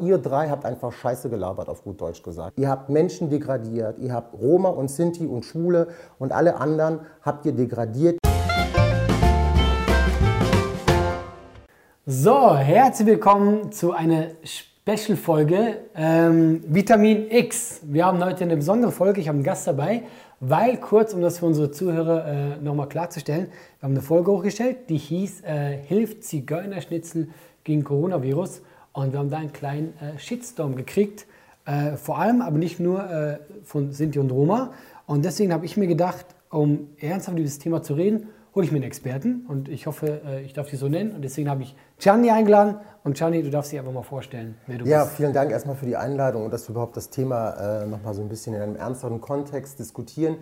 Ihr drei habt einfach Scheiße gelabert, auf gut Deutsch gesagt. Ihr habt Menschen degradiert, ihr habt Roma und Sinti und Schwule und alle anderen habt ihr degradiert. So, herzlich willkommen zu einer Special-Folge ähm, Vitamin X. Wir haben heute eine besondere Folge, ich habe einen Gast dabei, weil kurz, um das für unsere Zuhörer äh, nochmal klarzustellen, wir haben eine Folge hochgestellt, die hieß äh, Hilft Zigeunerschnitzel gegen Coronavirus und wir haben da einen kleinen äh, Shitstorm gekriegt, äh, vor allem aber nicht nur äh, von Sinti und Roma und deswegen habe ich mir gedacht, um ernsthaft über dieses Thema zu reden, hole ich mir einen Experten und ich hoffe, äh, ich darf dich so nennen. Und deswegen habe ich Gianni eingeladen. Und Gianni, du darfst dich einfach mal vorstellen, wer du Ja, bist. vielen Dank erstmal für die Einladung und dass wir überhaupt das Thema äh, nochmal so ein bisschen in einem ernsteren Kontext diskutieren.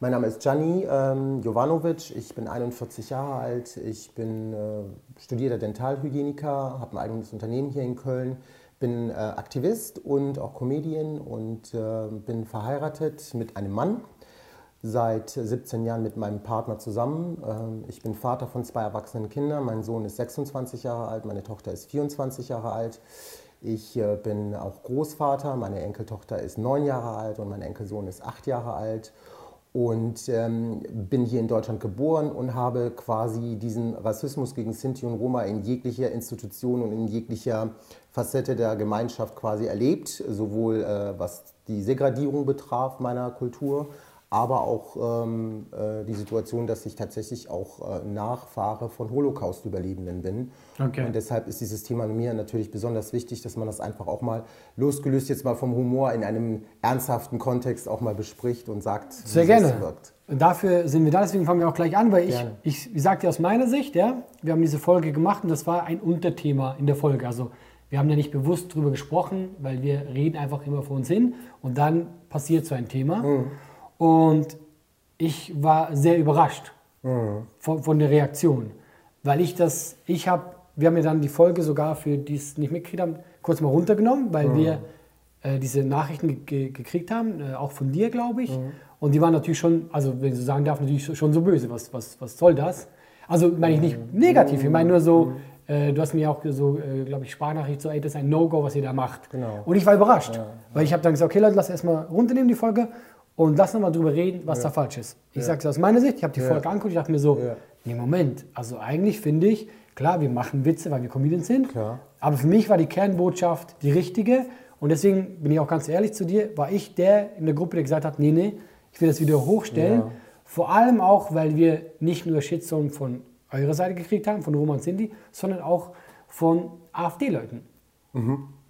Mein Name ist Gianni ähm, Jovanovic, ich bin 41 Jahre alt, ich bin äh, studierter Dentalhygieniker, habe ein eigenes Unternehmen hier in Köln, bin äh, Aktivist und auch Comedian und äh, bin verheiratet mit einem Mann, seit 17 Jahren mit meinem Partner zusammen. Ähm, Ich bin Vater von zwei erwachsenen Kindern. Mein Sohn ist 26 Jahre alt, meine Tochter ist 24 Jahre alt. Ich äh, bin auch Großvater, meine Enkeltochter ist neun Jahre alt und mein Enkelsohn ist acht Jahre alt. Und ähm, bin hier in Deutschland geboren und habe quasi diesen Rassismus gegen Sinti und Roma in jeglicher Institution und in jeglicher Facette der Gemeinschaft quasi erlebt, sowohl äh, was die Segradierung betraf meiner Kultur, aber auch ähm, äh, die Situation, dass ich tatsächlich auch äh, Nachfahre von Holocaust-Überlebenden bin. Okay. Und deshalb ist dieses Thema mir natürlich besonders wichtig, dass man das einfach auch mal losgelöst jetzt mal vom Humor in einem ernsthaften Kontext auch mal bespricht und sagt, Sehr wie gerne. es wirkt. Und dafür sind wir da, deswegen fangen wir auch gleich an, weil ich, Gerne. ich, ich sage dir aus meiner Sicht, ja, wir haben diese Folge gemacht und das war ein Unterthema in der Folge. Also wir haben da nicht bewusst drüber gesprochen, weil wir reden einfach immer vor uns hin und dann passiert so ein Thema. Und ich war sehr überrascht von, von der Reaktion, weil ich das, ich habe wir haben ja dann die Folge sogar für die es nicht mitgekriegt haben, kurz mal runtergenommen, weil wir äh, diese Nachrichten ge ge gekriegt haben, äh, auch von dir, glaube ich. Und die waren natürlich schon, also wenn ich so sagen darf, natürlich schon so böse. Was, was, was soll das? Also meine ich nicht negativ, ich meine nur so, äh, du hast mir auch so, äh, glaube ich, Sprachnachricht so, ey, das ist ein No-Go, was ihr da macht. Genau. Und ich war überrascht, weil ich habe dann gesagt, okay Leute, lass erstmal runternehmen die Folge und lass nochmal drüber reden, was da falsch ist. Ich sage es aus meiner Sicht, ich habe die Folge angeguckt, ich dachte mir so, Ja. nee, Moment, also eigentlich finde ich, klar, wir machen Witze, weil wir Comedians sind, Klar. aber für mich war die Kernbotschaft die richtige und deswegen bin ich auch ganz ehrlich zu dir, war ich der in der Gruppe, der gesagt hat, nee, nee, ich will das wieder hochstellen. Ja. Vor allem auch, weil wir nicht nur Shitstorm von eurer Seite gekriegt haben, von Roman Cindy, sondern auch von AfD-Leuten.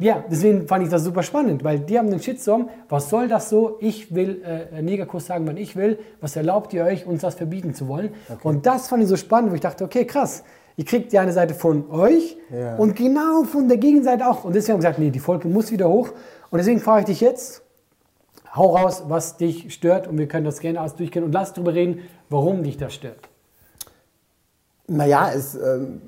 Ja, deswegen fand ich das super spannend, weil die haben den Shitstorm. Was soll das so? Ich will äh, Negerkuss sagen, wann ich will. Was erlaubt ihr euch, uns das verbieten zu wollen? Und das fand ich so spannend, wo ich dachte, okay, krass. Ihr kriegt die eine Seite von euch Ja. und genau von der Gegenseite auch. Und deswegen haben wir gesagt, nee, die Folge muss wieder hoch. Und deswegen frage ich dich jetzt, hau raus, was dich stört und wir können das gerne alles durchgehen und lass drüber reden, warum dich das stört. Naja, es, ähm,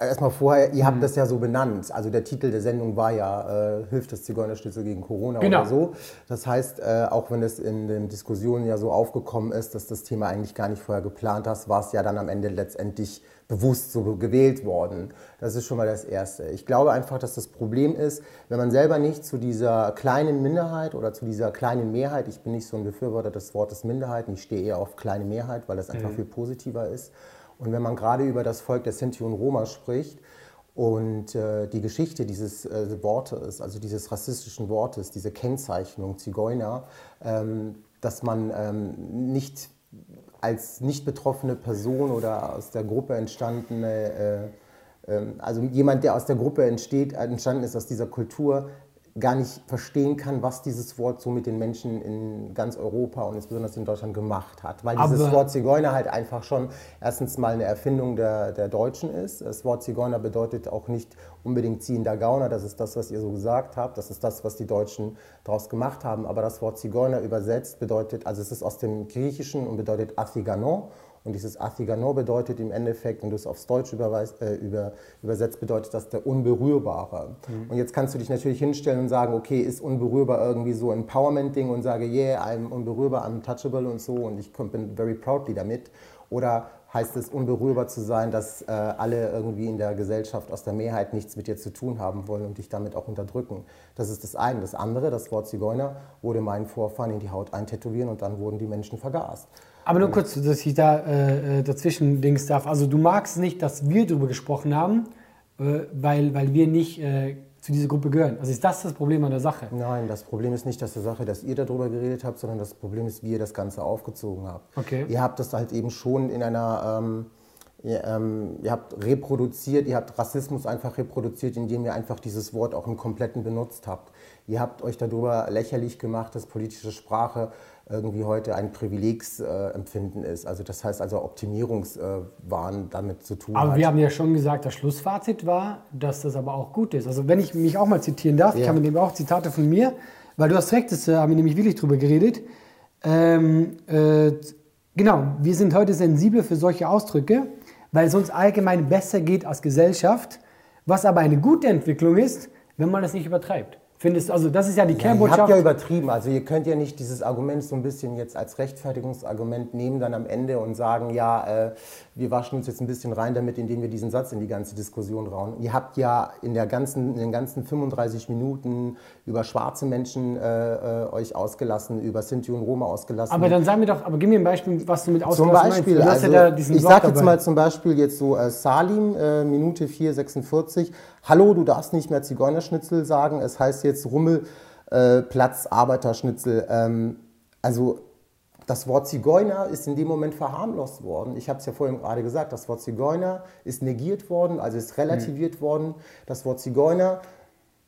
erstmal vorher, ihr habt das ja so benannt. Also der Titel der Sendung war ja äh, Hilft das Zigeunerschnitzel gegen Corona Genau. oder so. Das heißt, äh, auch wenn es in den Diskussionen ja so aufgekommen ist, dass das Thema eigentlich gar nicht vorher geplant hast, war es ja dann am Ende letztendlich bewusst so gewählt worden. Das ist schon mal das Erste. Ich glaube einfach, dass das Problem ist, wenn man selber nicht zu dieser kleinen Minderheit oder zu dieser kleinen Mehrheit, ich bin nicht so ein Befürworter des Wortes Minderheiten, ich stehe eher auf kleine Mehrheit, weil das einfach viel positiver ist. Und wenn man gerade über das Volk der Sinti und Roma spricht und äh, die Geschichte dieses äh, Wortes, also dieses rassistischen Wortes, diese Kennzeichnung Zigeuner, ähm, dass man ähm, nicht als nicht betroffene Person oder aus der Gruppe entstandene, äh, ähm, also jemand, der aus der Gruppe entsteht, entstanden ist aus dieser Kultur, gar nicht verstehen kann, was dieses Wort so mit den Menschen in ganz Europa und insbesondere in Deutschland gemacht hat. Weil dieses Aber- Wort Zigeuner halt einfach schon erstens mal eine Erfindung der, der Deutschen ist. Das Wort Zigeuner bedeutet auch nicht unbedingt ziehender Gauner, das ist das, was ihr so gesagt habt, das ist das, was die Deutschen daraus gemacht haben. Aber das Wort Zigeuner übersetzt bedeutet, also es ist aus dem Griechischen und bedeutet Athiganon. Und dieses Athiganon bedeutet im Endeffekt, wenn du es aufs überweist, äh, über, übersetzt, bedeutet das der Unberührbare. Und jetzt kannst du dich natürlich hinstellen und sagen, okay, ist unberührbar irgendwie so ein Empowerment-Ding und sage, yeah, I'm unberührbar, I'm touchable und so und ich bin very proudly damit. Oder heißt es, unberührbar zu sein, dass äh, alle irgendwie in der Gesellschaft aus der Mehrheit nichts mit dir zu tun haben wollen und dich damit auch unterdrücken. Das ist das eine. Das andere, das Wort Zigeuner, wurde meinen Vorfahren in die Haut eintätowieren und dann wurden die Menschen vergast. Aber nur kurz, dass ich da äh, äh, dazwischen dings darf. Also du magst nicht, dass wir darüber gesprochen haben, äh, weil, weil wir nicht äh, zu dieser Gruppe gehören. Also ist das das Problem an der Sache? Nein, das Problem ist nicht, dass die Sache, dass ihr darüber geredet habt, sondern das Problem ist, wie ihr das Ganze aufgezogen habt. Okay. Ihr habt das halt eben schon in einer, ähm, ihr, ähm, ihr habt reproduziert, ihr habt Rassismus einfach reproduziert, indem ihr einfach dieses Wort auch im Kompletten benutzt habt. Ihr habt euch darüber lächerlich gemacht, dass politische Sprache irgendwie heute ein Privilegsempfinden ist. Also das heißt also Optimierungswahn damit zu tun Aber hat. wir haben ja schon gesagt, das Schlussfazit war, dass das aber auch gut ist. Also wenn ich mich auch mal zitieren darf, ich Ja. habe nämlich auch Zitate von mir, weil du hast recht, das äh, haben wir nämlich wirklich drüber geredet. Ähm, äh, genau, wir sind heute sensibel für solche Ausdrücke, weil es uns allgemein besser geht als Gesellschaft, was aber eine gute Entwicklung ist, wenn man das nicht übertreibt. Findest also das ist ja die Ja, ihr Kernbotschaft. habt ja übertrieben. Also ihr könnt ja nicht dieses Argument so ein bisschen jetzt als Rechtfertigungsargument nehmen dann am Ende und sagen, ja, äh, wir waschen uns jetzt ein bisschen rein damit, indem wir diesen Satz in die ganze Diskussion rauen. Ihr habt ja in, der ganzen, in den ganzen 35 Minuten über schwarze Menschen äh, äh, euch ausgelassen, über Sinti und Roma ausgelassen. aber dann sag mir doch, aber gib mir ein Beispiel, was du mit Zum ausgelassen Beispiel, meinst. Du also, ja ich sage jetzt dabei. mal zum Beispiel jetzt so äh, Salim, äh, Minute 4,46. Hallo, du darfst nicht mehr Zigeunerschnitzel sagen, es heißt jetzt Rummelplatz äh, Arbeiterschnitzel. Ähm, also das Wort Zigeuner ist in dem Moment verharmlost worden. Ich habe es ja vorhin gerade gesagt, das Wort Zigeuner ist negiert worden, also ist relativiert worden. Das Wort Zigeuner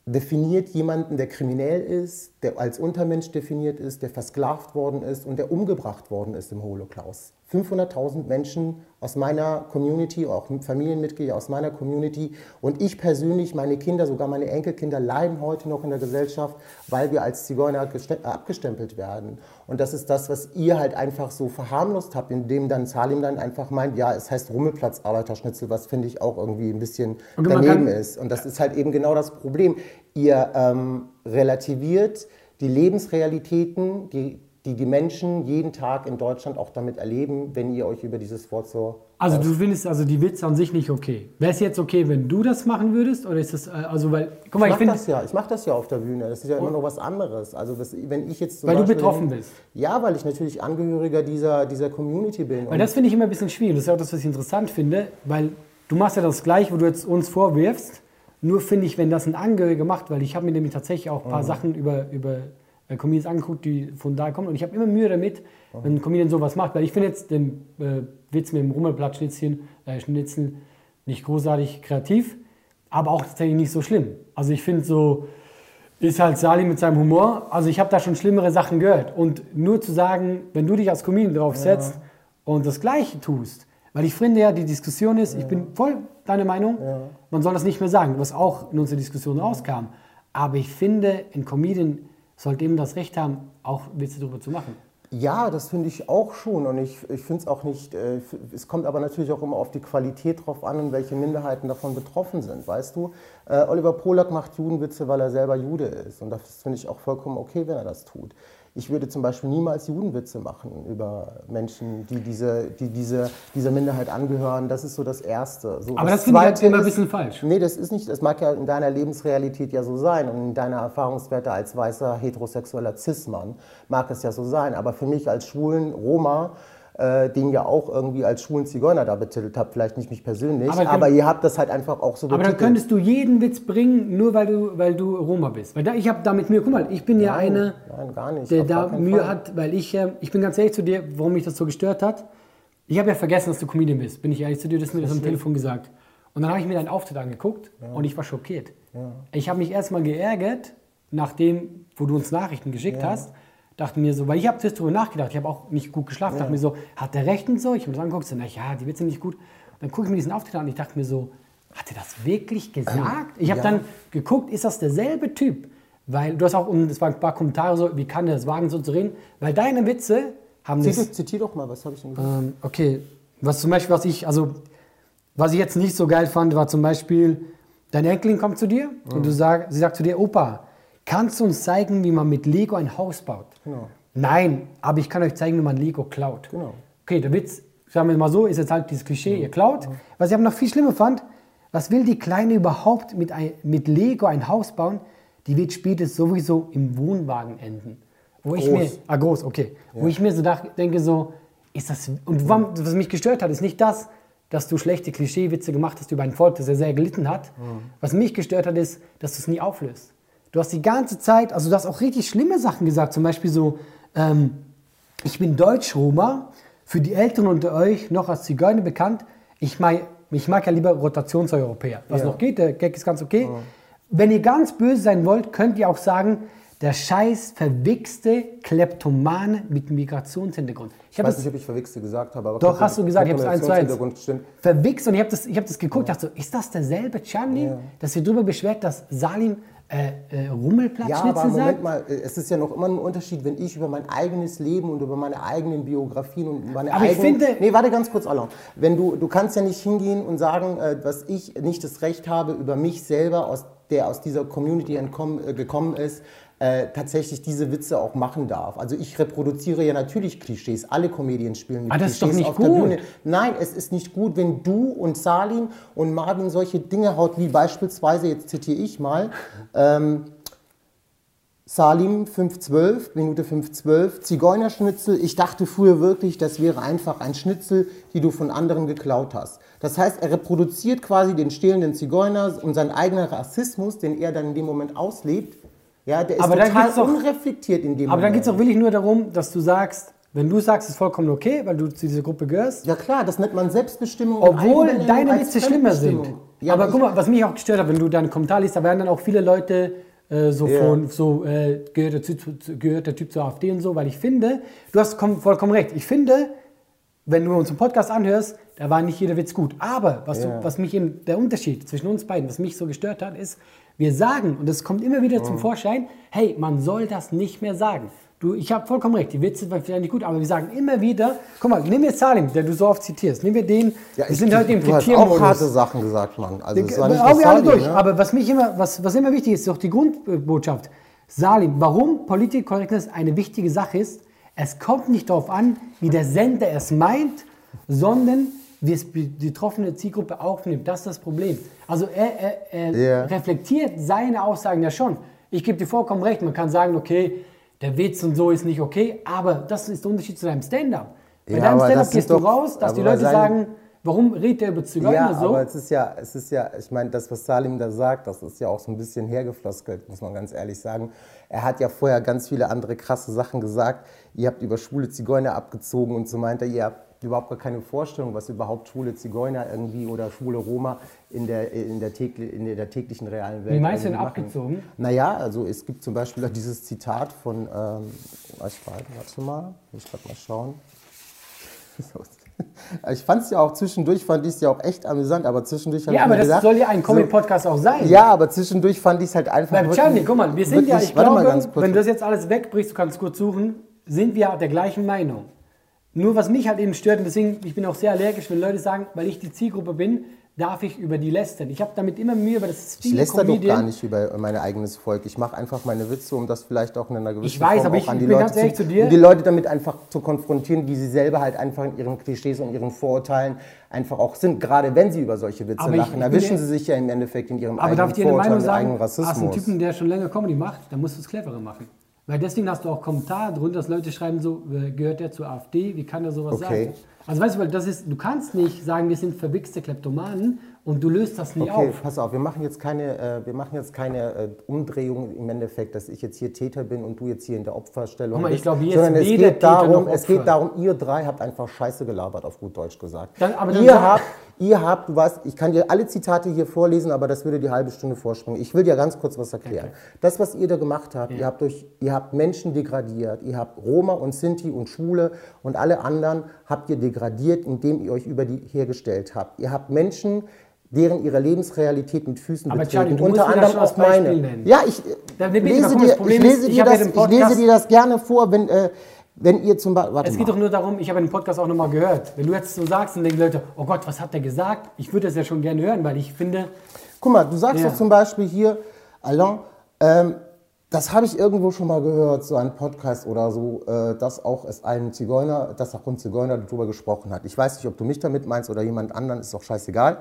definiert jemanden, der kriminell ist, der als Untermensch definiert ist, der versklavt worden ist und der umgebracht worden ist im Holocaust. 500.000 Menschen aus meiner Community, auch Familienmitglieder aus meiner Community und ich persönlich, meine Kinder, sogar meine Enkelkinder leiden heute noch in der Gesellschaft, weil wir als Zigeuner geste- abgestempelt werden. Und das ist das, was ihr halt einfach so verharmlost habt, indem dann Salim dann einfach meint, ja, es heißt Rummelplatz Arbeiterschnitzel, was finde ich auch irgendwie ein bisschen Und daneben ist. Und das ist halt eben genau das Problem. Ihr ähm, relativiert die Lebensrealitäten, die, die die Menschen jeden Tag in Deutschland auch damit erleben, wenn ihr euch über dieses Wort so... Also du findest also die Witze an sich nicht okay. Wäre es jetzt okay, wenn du das machen würdest? Oder ist das, äh, also weil, guck mal, Ich ich, mache finde, das ja, ich mache das ja auf der Bühne. Das ist ja immer noch was anderes. Also das, wenn ich jetzt Weil du Beispiel- betroffen bist. Ja, weil ich natürlich Angehöriger dieser, dieser Community bin. weil das finde ich immer ein bisschen schwierig. Das ist ja auch das, was ich interessant finde, weil du machst ja das gleich, wo du jetzt uns vorwirfst. Nur finde ich, wenn das ein Angehöriger macht, weil ich habe mir nämlich tatsächlich auch ein Mhm. paar Sachen über, über äh, Comedians angeguckt, die von da kommen. Und ich habe immer Mühe damit, Mhm. wenn ein Comedian sowas macht. Weil ich finde jetzt den äh, Witz mit dem Rummelblatt-Schnitzchen, äh, Schnitzel nicht großartig kreativ, aber auch tatsächlich nicht so schlimm. Also ich finde so, ist halt Salim mit seinem Humor. Also ich habe da schon schlimmere Sachen gehört. Und nur zu sagen, wenn du dich als Comedian drauf setzt und das Gleiche tust, weil ich finde ja, die Diskussion ist, ich bin voll deiner Meinung, man soll das nicht mehr sagen, was auch in unserer Diskussion rauskam. Aber ich finde, ein Comedian sollte eben das Recht haben, auch Witze darüber zu machen. Ja, das finde ich auch schon. Und ich, ich finde es auch nicht, äh, es kommt aber natürlich auch immer auf die Qualität drauf an und welche Minderheiten davon betroffen sind. Weißt du, äh, Oliver Polak macht Judenwitze, weil er selber Jude ist. Und das finde ich auch vollkommen okay, wenn er das tut. Ich würde zum Beispiel niemals Judenwitze machen über Menschen, die, diese, die diese, dieser Minderheit angehören. Das ist so das Erste. So, Aber das finde ich halt immer ein bisschen falsch. Nee, das ist nicht, das mag ja in deiner Lebensrealität ja so sein und in deiner Erfahrungswerte als weißer heterosexueller Cis-Mann mag es ja so sein. Aber für mich als schwulen Roma, äh, den ihr auch irgendwie als schwulen Zigeuner da betitelt habt, vielleicht nicht mich persönlich, Aber aber, ihr habt das halt einfach auch so Aber dann betitelt. könntest du jeden Witz bringen, nur weil du, weil du Roma bist. Weil da, ich habe da mit mir, guck mal, ich bin ja Nein, einer, nein, gar nicht, der da Mühe Fall. hat, weil ich, äh, ich bin ganz ehrlich zu dir, warum mich das so gestört hat. Ich habe ja vergessen, dass du Comedian bist, bin ich ehrlich zu dir, das ist mir das am Telefon gesagt. Und dann habe ich mir deinen Auftritt angeguckt und ich war schockiert. Ich habe mich erstmal geärgert, nachdem, wo du uns Nachrichten geschickt hast, dachte mir so, weil ich habe zuerst darüber nachgedacht, ich habe auch nicht gut geschlafen, dachte mir so, hat der recht und so? Ich habe mir das angeguckt, so, na ja, die Witze sind nicht gut. Dann gucke ich mir diesen Auftritt an und ich dachte mir so, hat er das wirklich gesagt? Ich habe ja. dann geguckt, ist das derselbe Typ? Weil du hast auch, und es waren ein paar Kommentare so, wie kann der das wagen, so zu reden? Weil deine Witze haben das. Zitier, zitier doch mal, was habe ich denn gesagt? Ähm, okay, was zum Beispiel, was ich, also, was ich jetzt nicht so geil fand, war zum Beispiel, deine Enkelin kommt zu dir und du sag, sie sagt zu dir, Opa, kannst du uns zeigen, wie man mit Lego ein Haus baut? Genau. Nein, aber ich kann euch zeigen, wie man Lego klaut. Genau. Okay, der Witz, sagen wir mal so, ist jetzt halt dieses Klischee, ihr klaut. Was ich aber noch viel schlimmer fand, was will die Kleine überhaupt mit, ein, mit Lego ein Haus bauen? Die wird später sowieso im Wohnwagen enden. Wo ich Groß. mir, ah groß, okay. Wo ich mir so denke so, ist das, und was mich gestört hat, ist nicht das, dass du schlechte Klischeewitze gemacht hast über ein Volk, das ja sehr gelitten hat. Was mich gestört hat, ist, dass du es nie auflöst. Du hast die ganze Zeit, also du hast auch richtig schlimme Sachen gesagt, zum Beispiel so, ähm, ich bin Deutsch-Roma, für die Älteren unter euch noch als Zigeuner bekannt. Ich mag, ich mag ja lieber Rotationseuropäer. Was Ja. noch geht, der Gag ist ganz okay. Wenn ihr ganz böse sein wollt, könnt ihr auch sagen, der scheiß verwichste Kleptomane mit Migrationshintergrund. Ich Ich weiß das nicht, ob ich verwichste gesagt habe, aber doch, hast du gesagt, ich habe es eins zu eins. Verwichst und ich habe das, ich hab das geguckt, dachte so, ist das derselbe Charlie, dass sich darüber beschwert, dass Salim äh, äh, Ja, aber Moment sagt? mal, äh, es ist ja noch immer ein Unterschied, wenn ich über mein eigenes Leben und über meine eigenen Biografien und meine Aber ich eigenen... finde- Nee, warte ganz kurz, Alain. Wenn du, du kannst ja nicht hingehen und sagen, äh, dass ich nicht das Recht habe, über mich selber, aus, der aus dieser Community entkommen, äh, gekommen ist, äh, tatsächlich diese Witze auch machen darf. Also ich reproduziere ja natürlich Klischees. Alle Comedien spielen mit Aber das ist doch Klischees nicht auf der gut. Bühne. Nein, es ist nicht gut, wenn du und Salim und Marvin solche Dinge haut, wie beispielsweise, jetzt zitiere ich mal, ähm, Salim 512, Minute 512, Zigeunerschnitzel. Ich dachte früher wirklich, das wäre einfach ein Schnitzel, die du von anderen geklaut hast. Das heißt, er reproduziert quasi den stehlenden Zigeuner und sein eigener Rassismus, den er dann in dem Moment auslebt. Ja, der ist Aber dann total doch- unreflektiert in dem Aber dann Moment. geht es auch wirklich nur darum, dass du sagst, wenn du sagst, es ist vollkommen okay, weil du zu dieser Gruppe gehörst, ja klar, das nennt man Selbstbestimmung. obwohl deine Witze schlimmer sind. Ja, aber guck mal, was mich auch gestört hat, wenn du deinen Kommentar liest, da werden dann auch viele Leute äh, so Ja. von, so äh, gehört, der typ, gehört der Typ zur AfD und so, weil ich finde, du hast komm- vollkommen recht, ich finde, wenn du unseren Podcast anhörst, da war nicht jeder Witz gut. Aber was, du, was mich eben, der Unterschied zwischen uns beiden, was mich so gestört hat, ist, wir sagen, und das kommt immer wieder zum Vorschein, hey, man soll das nicht mehr sagen. Du, ich habe vollkommen recht, die Witze waren vielleicht nicht gut, aber wir sagen immer wieder, guck mal, nimm jetzt Salim, der du so oft zitierst, nehmen wir den, wir sind heute im du hast auch harte Sachen gesagt, Mann. Also es war nicht Auch wir alle durch. ne? Aber was mich immer, was, was immer wichtig ist, ist doch die Grundbotschaft. Salim, warum Political Correctness eine wichtige Sache ist, es kommt nicht darauf an, wie der Sender es meint, sondern wie es die betroffene Zielgruppe aufnimmt. Das ist das Problem. Also er, er, er Ja. reflektiert seine Aussagen ja schon. Ich gebe dir vollkommen recht. Man kann sagen, okay, der Witz und so ist nicht okay, aber das ist der Unterschied zu deinem Stand-up. Bei Ja, deinem Stand-up gehst du doch- raus, dass die Leute sagen, warum redet er über Zigeuner Ja, so? aber es ist ja, es ist ja, ich meine, das, was Salim da sagt, das ist ja auch so ein bisschen hergefloskelt, muss man ganz ehrlich sagen. Er hat ja vorher ganz viele andere krasse Sachen gesagt. Ihr habt über schwule Zigeuner abgezogen und so meint er, ihr habt überhaupt gar keine Vorstellung, was überhaupt schwule Zigeuner irgendwie oder schwule Roma in der, in der, tägli- in der täglichen realen Welt Wie meinst du denn machen. abgezogen? Naja, also es gibt zum Beispiel auch dieses Zitat von, ähm, ich warte, warte mal, muss ich gerade mal schauen. So. Ich fand es ja auch zwischendurch, fand ich es ja auch echt amüsant, aber zwischendurch Ja, ich aber das gedacht, soll ja ein Comedy-Podcast auch sein. Ja, aber zwischendurch fand ich es halt einfach. Beim Charlie, guck mal, wir sind ja, wirklich- ich warte mal glaube, ganz kurz. wenn du das jetzt alles wegbrichst, du kannst kurz suchen, sind wir der gleichen Meinung. Nur was mich halt eben stört, und deswegen, ich bin auch sehr allergisch, wenn Leute sagen, weil ich die Zielgruppe bin, darf ich über die lästern. Ich habe damit immer Mühe, weil das ist ich viele läster doch gar nicht über mein eigenes Volk. Ich mache einfach meine Witze, um das vielleicht auch in einer gewissen Ich weiß, Form aber ich an die bin Leute ganz ehrlich zu dir. um die Leute damit einfach zu konfrontieren, wie sie selber halt einfach in ihren Klischees und ihren Vorurteilen einfach auch sind. Gerade wenn sie über solche Witze Aber ich- lachen, ich erwischen sie sich ja im Endeffekt in ihrem Aber eigenen darf ich dir eine Meinung eigenen sagen, als Rassismus. ein Typen, der schon länger Comedy macht, dann musst du es cleverer machen. Weil deswegen hast du auch Kommentare drunter, dass Leute schreiben so, gehört der zur AfD, wie kann er sowas Okay. sagen? Also weißt du, weil das ist, du kannst nicht sagen, wir sind verwichste Kleptomanen und du löst das nie Okay, auf. pass auf, wir machen jetzt keine, äh, wir machen jetzt keine äh, Umdrehung im Endeffekt, dass ich jetzt hier Täter bin und du jetzt hier in der Opferstellung Guck mal, ich glaube, ist sondern es geht, Täter darum, es geht darum, ihr drei habt einfach Scheiße gelabert, auf gut Deutsch gesagt. Dann- aber dann ihr, habt, ihr habt, weißt, ich kann dir alle Zitate hier vorlesen, aber das würde die halbe Stunde vorspringen. Ich will dir ganz kurz was erklären. Das, was ihr da gemacht habt, ihr, habt durch, ihr habt Menschen degradiert, ihr habt Roma und Sinti und Schwule und alle anderen habt ihr degradiert, indem ihr euch über die hergestellt habt. Ihr habt Menschen deren ihre Lebensrealität mit Füßen Aber betreten. Charlie, unter anderem auch meine. Ja, ich, bitte, lese, dir, das ich, lese dir ja das, ich lese dir das gerne vor, wenn, äh, wenn ihr zum Beispiel. Es mal. geht doch nur darum, ich habe den Podcast auch nochmal gehört. Wenn du jetzt so sagst, dann denken Leute, oh Gott, was hat der gesagt? Ich würde das ja schon gerne hören, weil ich finde, Guck mal, du sagst Ja. doch zum Beispiel hier, Alain, ähm, das habe ich irgendwo schon mal gehört, so ein Podcast oder so, äh, dass auch es einen Zigeuner, dass auch ein Zigeuner darüber gesprochen hat. Ich weiß nicht, ob du mich damit meinst oder jemand anderen, ist doch scheißegal.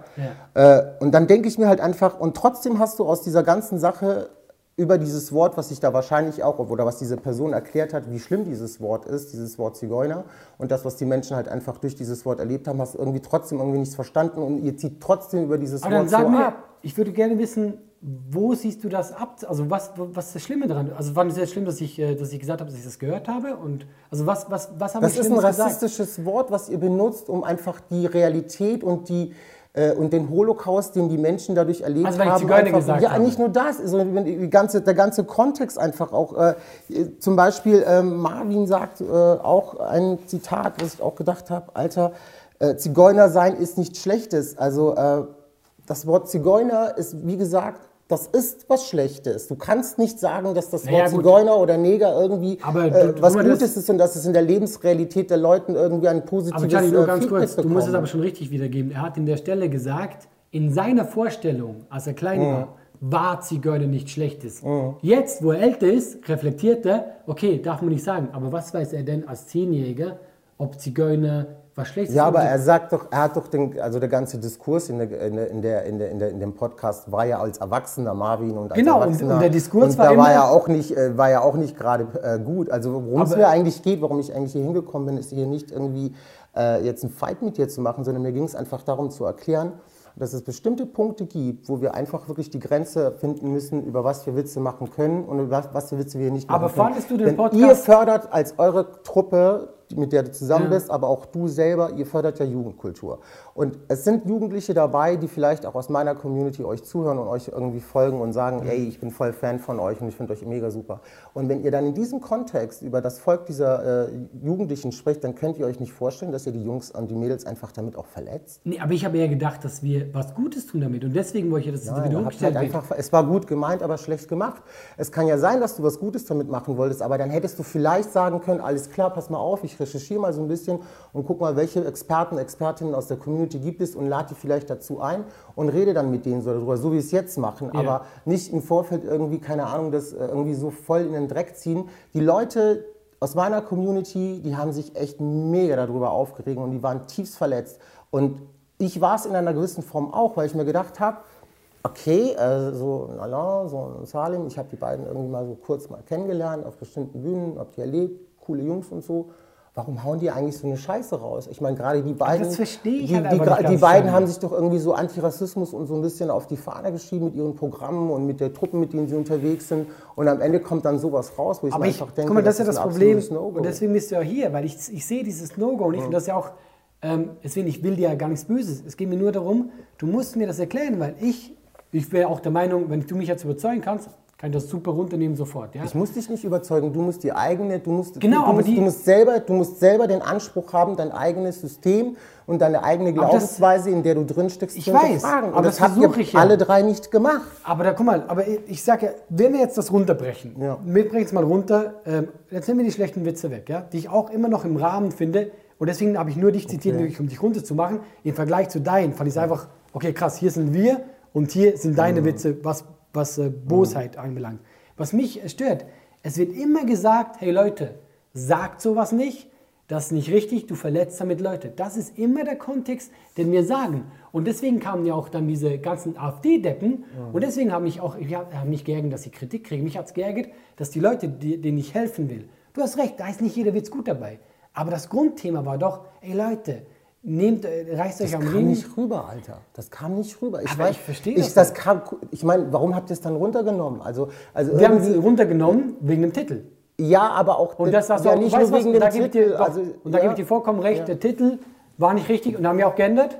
Äh, und dann denke ich mir halt einfach, und trotzdem hast du aus dieser ganzen Sache über dieses Wort, was sich da wahrscheinlich auch, oder was diese Person erklärt hat, wie schlimm dieses Wort ist, dieses Wort Zigeuner, und das, was die Menschen halt einfach durch dieses Wort erlebt haben, hast du irgendwie trotzdem irgendwie nichts verstanden und ihr zieht trotzdem über dieses aber dann Wort sag so mir, ab. ich würde gerne wissen, wo siehst du das ab? Also was, was ist das Schlimme daran? Also fand es jetzt schlimm, dass ich, äh, dass ich gesagt habe, dass ich das gehört habe? Und also was, was, was habe ich Das ist ein Schlimmes gesagt? rassistisches Wort, was ihr benutzt, um einfach die Realität und die und den Holocaust, den die Menschen dadurch erlebt Also, haben. Zigeuner einfach, gesagt ja, habe. nicht nur das, sondern die ganze, der ganze Kontext einfach auch. Äh, zum Beispiel ähm, Marvin sagt äh, auch ein Zitat, was ich auch gedacht habe, Alter, äh, Zigeuner sein ist nichts Schlechtes. Also äh, das Wort Zigeuner ist, wie gesagt, das ist was Schlechtes. Du kannst nicht sagen, dass das Naja, Wort gut. Zigeuner oder Neger irgendwie Aber äh, du- was mal, das- Gutes ist und dass es in der Lebensrealität der Leuten irgendwie ein positives Aber Charlie, nur äh, ganz Feedback kurz, du musst es bekommen. aber schon richtig wiedergeben. Er hat in der Stelle gesagt, in seiner Vorstellung, als er klein war, war Zigeuner nicht Schlechtes. Jetzt, wo er älter ist, reflektiert er, okay, darf man nicht sagen, aber was weiß er denn als Zehnjähriger, ob Zigeuner was Schlechtes Ja, aber er sagt doch, er hat doch den, also der ganze Diskurs in, der, in, der, in, der, in, der, in, dem Podcast war ja als Erwachsener Marvin und als Genau, und- Erwachsener. und der Diskurs und war da immer- war ja auch nicht, äh, war ja auch nicht gerade äh, gut. Also worum es Aber- mir eigentlich geht, warum ich eigentlich hier hingekommen bin, ist hier nicht irgendwie äh, jetzt einen Fight mit dir zu machen, sondern mir ging es einfach darum zu erklären, dass es bestimmte Punkte gibt, wo wir einfach wirklich die Grenze finden müssen, über was wir Witze machen können und über was, für Witze wir nicht machen Aber können. fandest du den Denn Podcast- Ihr fördert als eure Truppe mit der du zusammen bist, aber auch du selber, ihr fördert ja Jugendkultur. Und es sind Jugendliche dabei, die vielleicht auch aus meiner Community euch zuhören und euch irgendwie folgen und sagen, ey, ich bin voll Fan von euch und ich finde euch mega super. Und wenn ihr dann in diesem Kontext über das Volk dieser äh, Jugendlichen spricht, dann könnt ihr euch nicht vorstellen, dass ihr die Jungs und die Mädels einfach damit auch verletzt. Nee, aber ich habe eher gedacht, dass wir was Gutes tun damit. Und deswegen wollte ich, dass es Nein, wieder habt hochgestellt halt einfach, es war gut gemeint, aber schlecht gemacht. Es kann ja sein, dass du was Gutes damit machen wolltest, aber dann hättest du vielleicht sagen können, alles klar, pass mal auf, ich recherchiere mal so ein bisschen und guck mal, welche Experten, Expertinnen aus der Community gibt es und lade die vielleicht dazu ein und rede dann mit denen so darüber, so wie wir es jetzt machen, Ja. aber nicht im Vorfeld irgendwie, keine Ahnung, das äh, irgendwie so voll in den Dreck ziehen. Die Leute aus meiner Community, die haben sich echt mega darüber aufgeregt und die waren tiefst verletzt. Und ich war es in einer gewissen Form auch, weil ich mir gedacht habe, okay, äh, so Alain, so Salim, ich habe die beiden irgendwie mal so kurz mal kennengelernt auf bestimmten Bühnen, hab die erlebt, coole Jungs und so. Warum hauen die eigentlich so eine Scheiße raus? Ich meine, gerade die beiden, das verstehe ich die, halt die, die ganz, beiden haben sich doch irgendwie so Antirassismus und so ein bisschen auf die Fahne geschrieben mit ihren Programmen und mit der Truppen, mit denen sie unterwegs sind. Und am Ende kommt dann sowas raus, wo ich Aber ich, einfach denke, guck mal, das ist ja das Problem. No-Go. Und deswegen bist du ja hier, weil ich, ich sehe dieses No-Go und ich finde das ja auch, ähm, deswegen, ich will dir ja gar nichts Böses. Es geht mir nur darum, du musst mir das erklären, weil ich, ich wäre auch der Meinung, wenn du mich jetzt überzeugen kannst, kann ich das super runternehmen sofort. Ja? Ich muss dich nicht überzeugen, du musst die eigene, du musst, Genau, du, aber musst, die- du, musst selber, du musst selber den Anspruch haben, dein eigenes System und deine eigene Aber das- Glaubensweise, in der du drin steckst, Ich zu weiß, hinterfragen. aber Und das das ihr ich ja. alle drei nicht gemacht. Aber da, guck mal, aber ich, ich sage ja, wenn wir jetzt das runterbrechen, Ja. wir brechen es mal runter, ähm, jetzt nehmen wir die schlechten Witze weg, ja, die ich auch immer noch im Rahmen finde. Und deswegen habe ich nur dich zitiert, wirklich, um dich runterzumachen. Im Vergleich zu deinen fand ich es einfach, okay, krass, hier sind wir und hier sind deine Mhm. Witze, was, was äh, Bosheit anbelangt. Was mich stört, es wird immer gesagt, hey Leute, sagt sowas nicht, das ist nicht richtig, du verletzt damit Leute. Das ist immer der Kontext, den wir sagen. Und deswegen kamen ja auch dann diese ganzen AfD-Deppen. Und deswegen habe ich auch, ich habe hab nicht geärgert, dass sie Kritik kriegen. Mich hat es geärgert, dass die Leute, die, denen ich helfen will, du hast recht, da ist nicht jeder Witz gut dabei. Aber das Grundthema war doch, ey Leute, nehmt, äh, reißt euch Das am kam Riemen. nicht rüber, Alter. Das kam nicht rüber. Ich, ich verstehe ich, das das kam, ich meine, warum habt ihr es dann runtergenommen? Also, also Wir haben sie runtergenommen wegen dem Titel. ja, aber auch Und das du ja, auch, nicht nur du was, wegen und da dem dir, Titel. doch, also, und da ja. gebe ich dir vollkommen recht, der Titel war nicht richtig und haben wir auch geändert.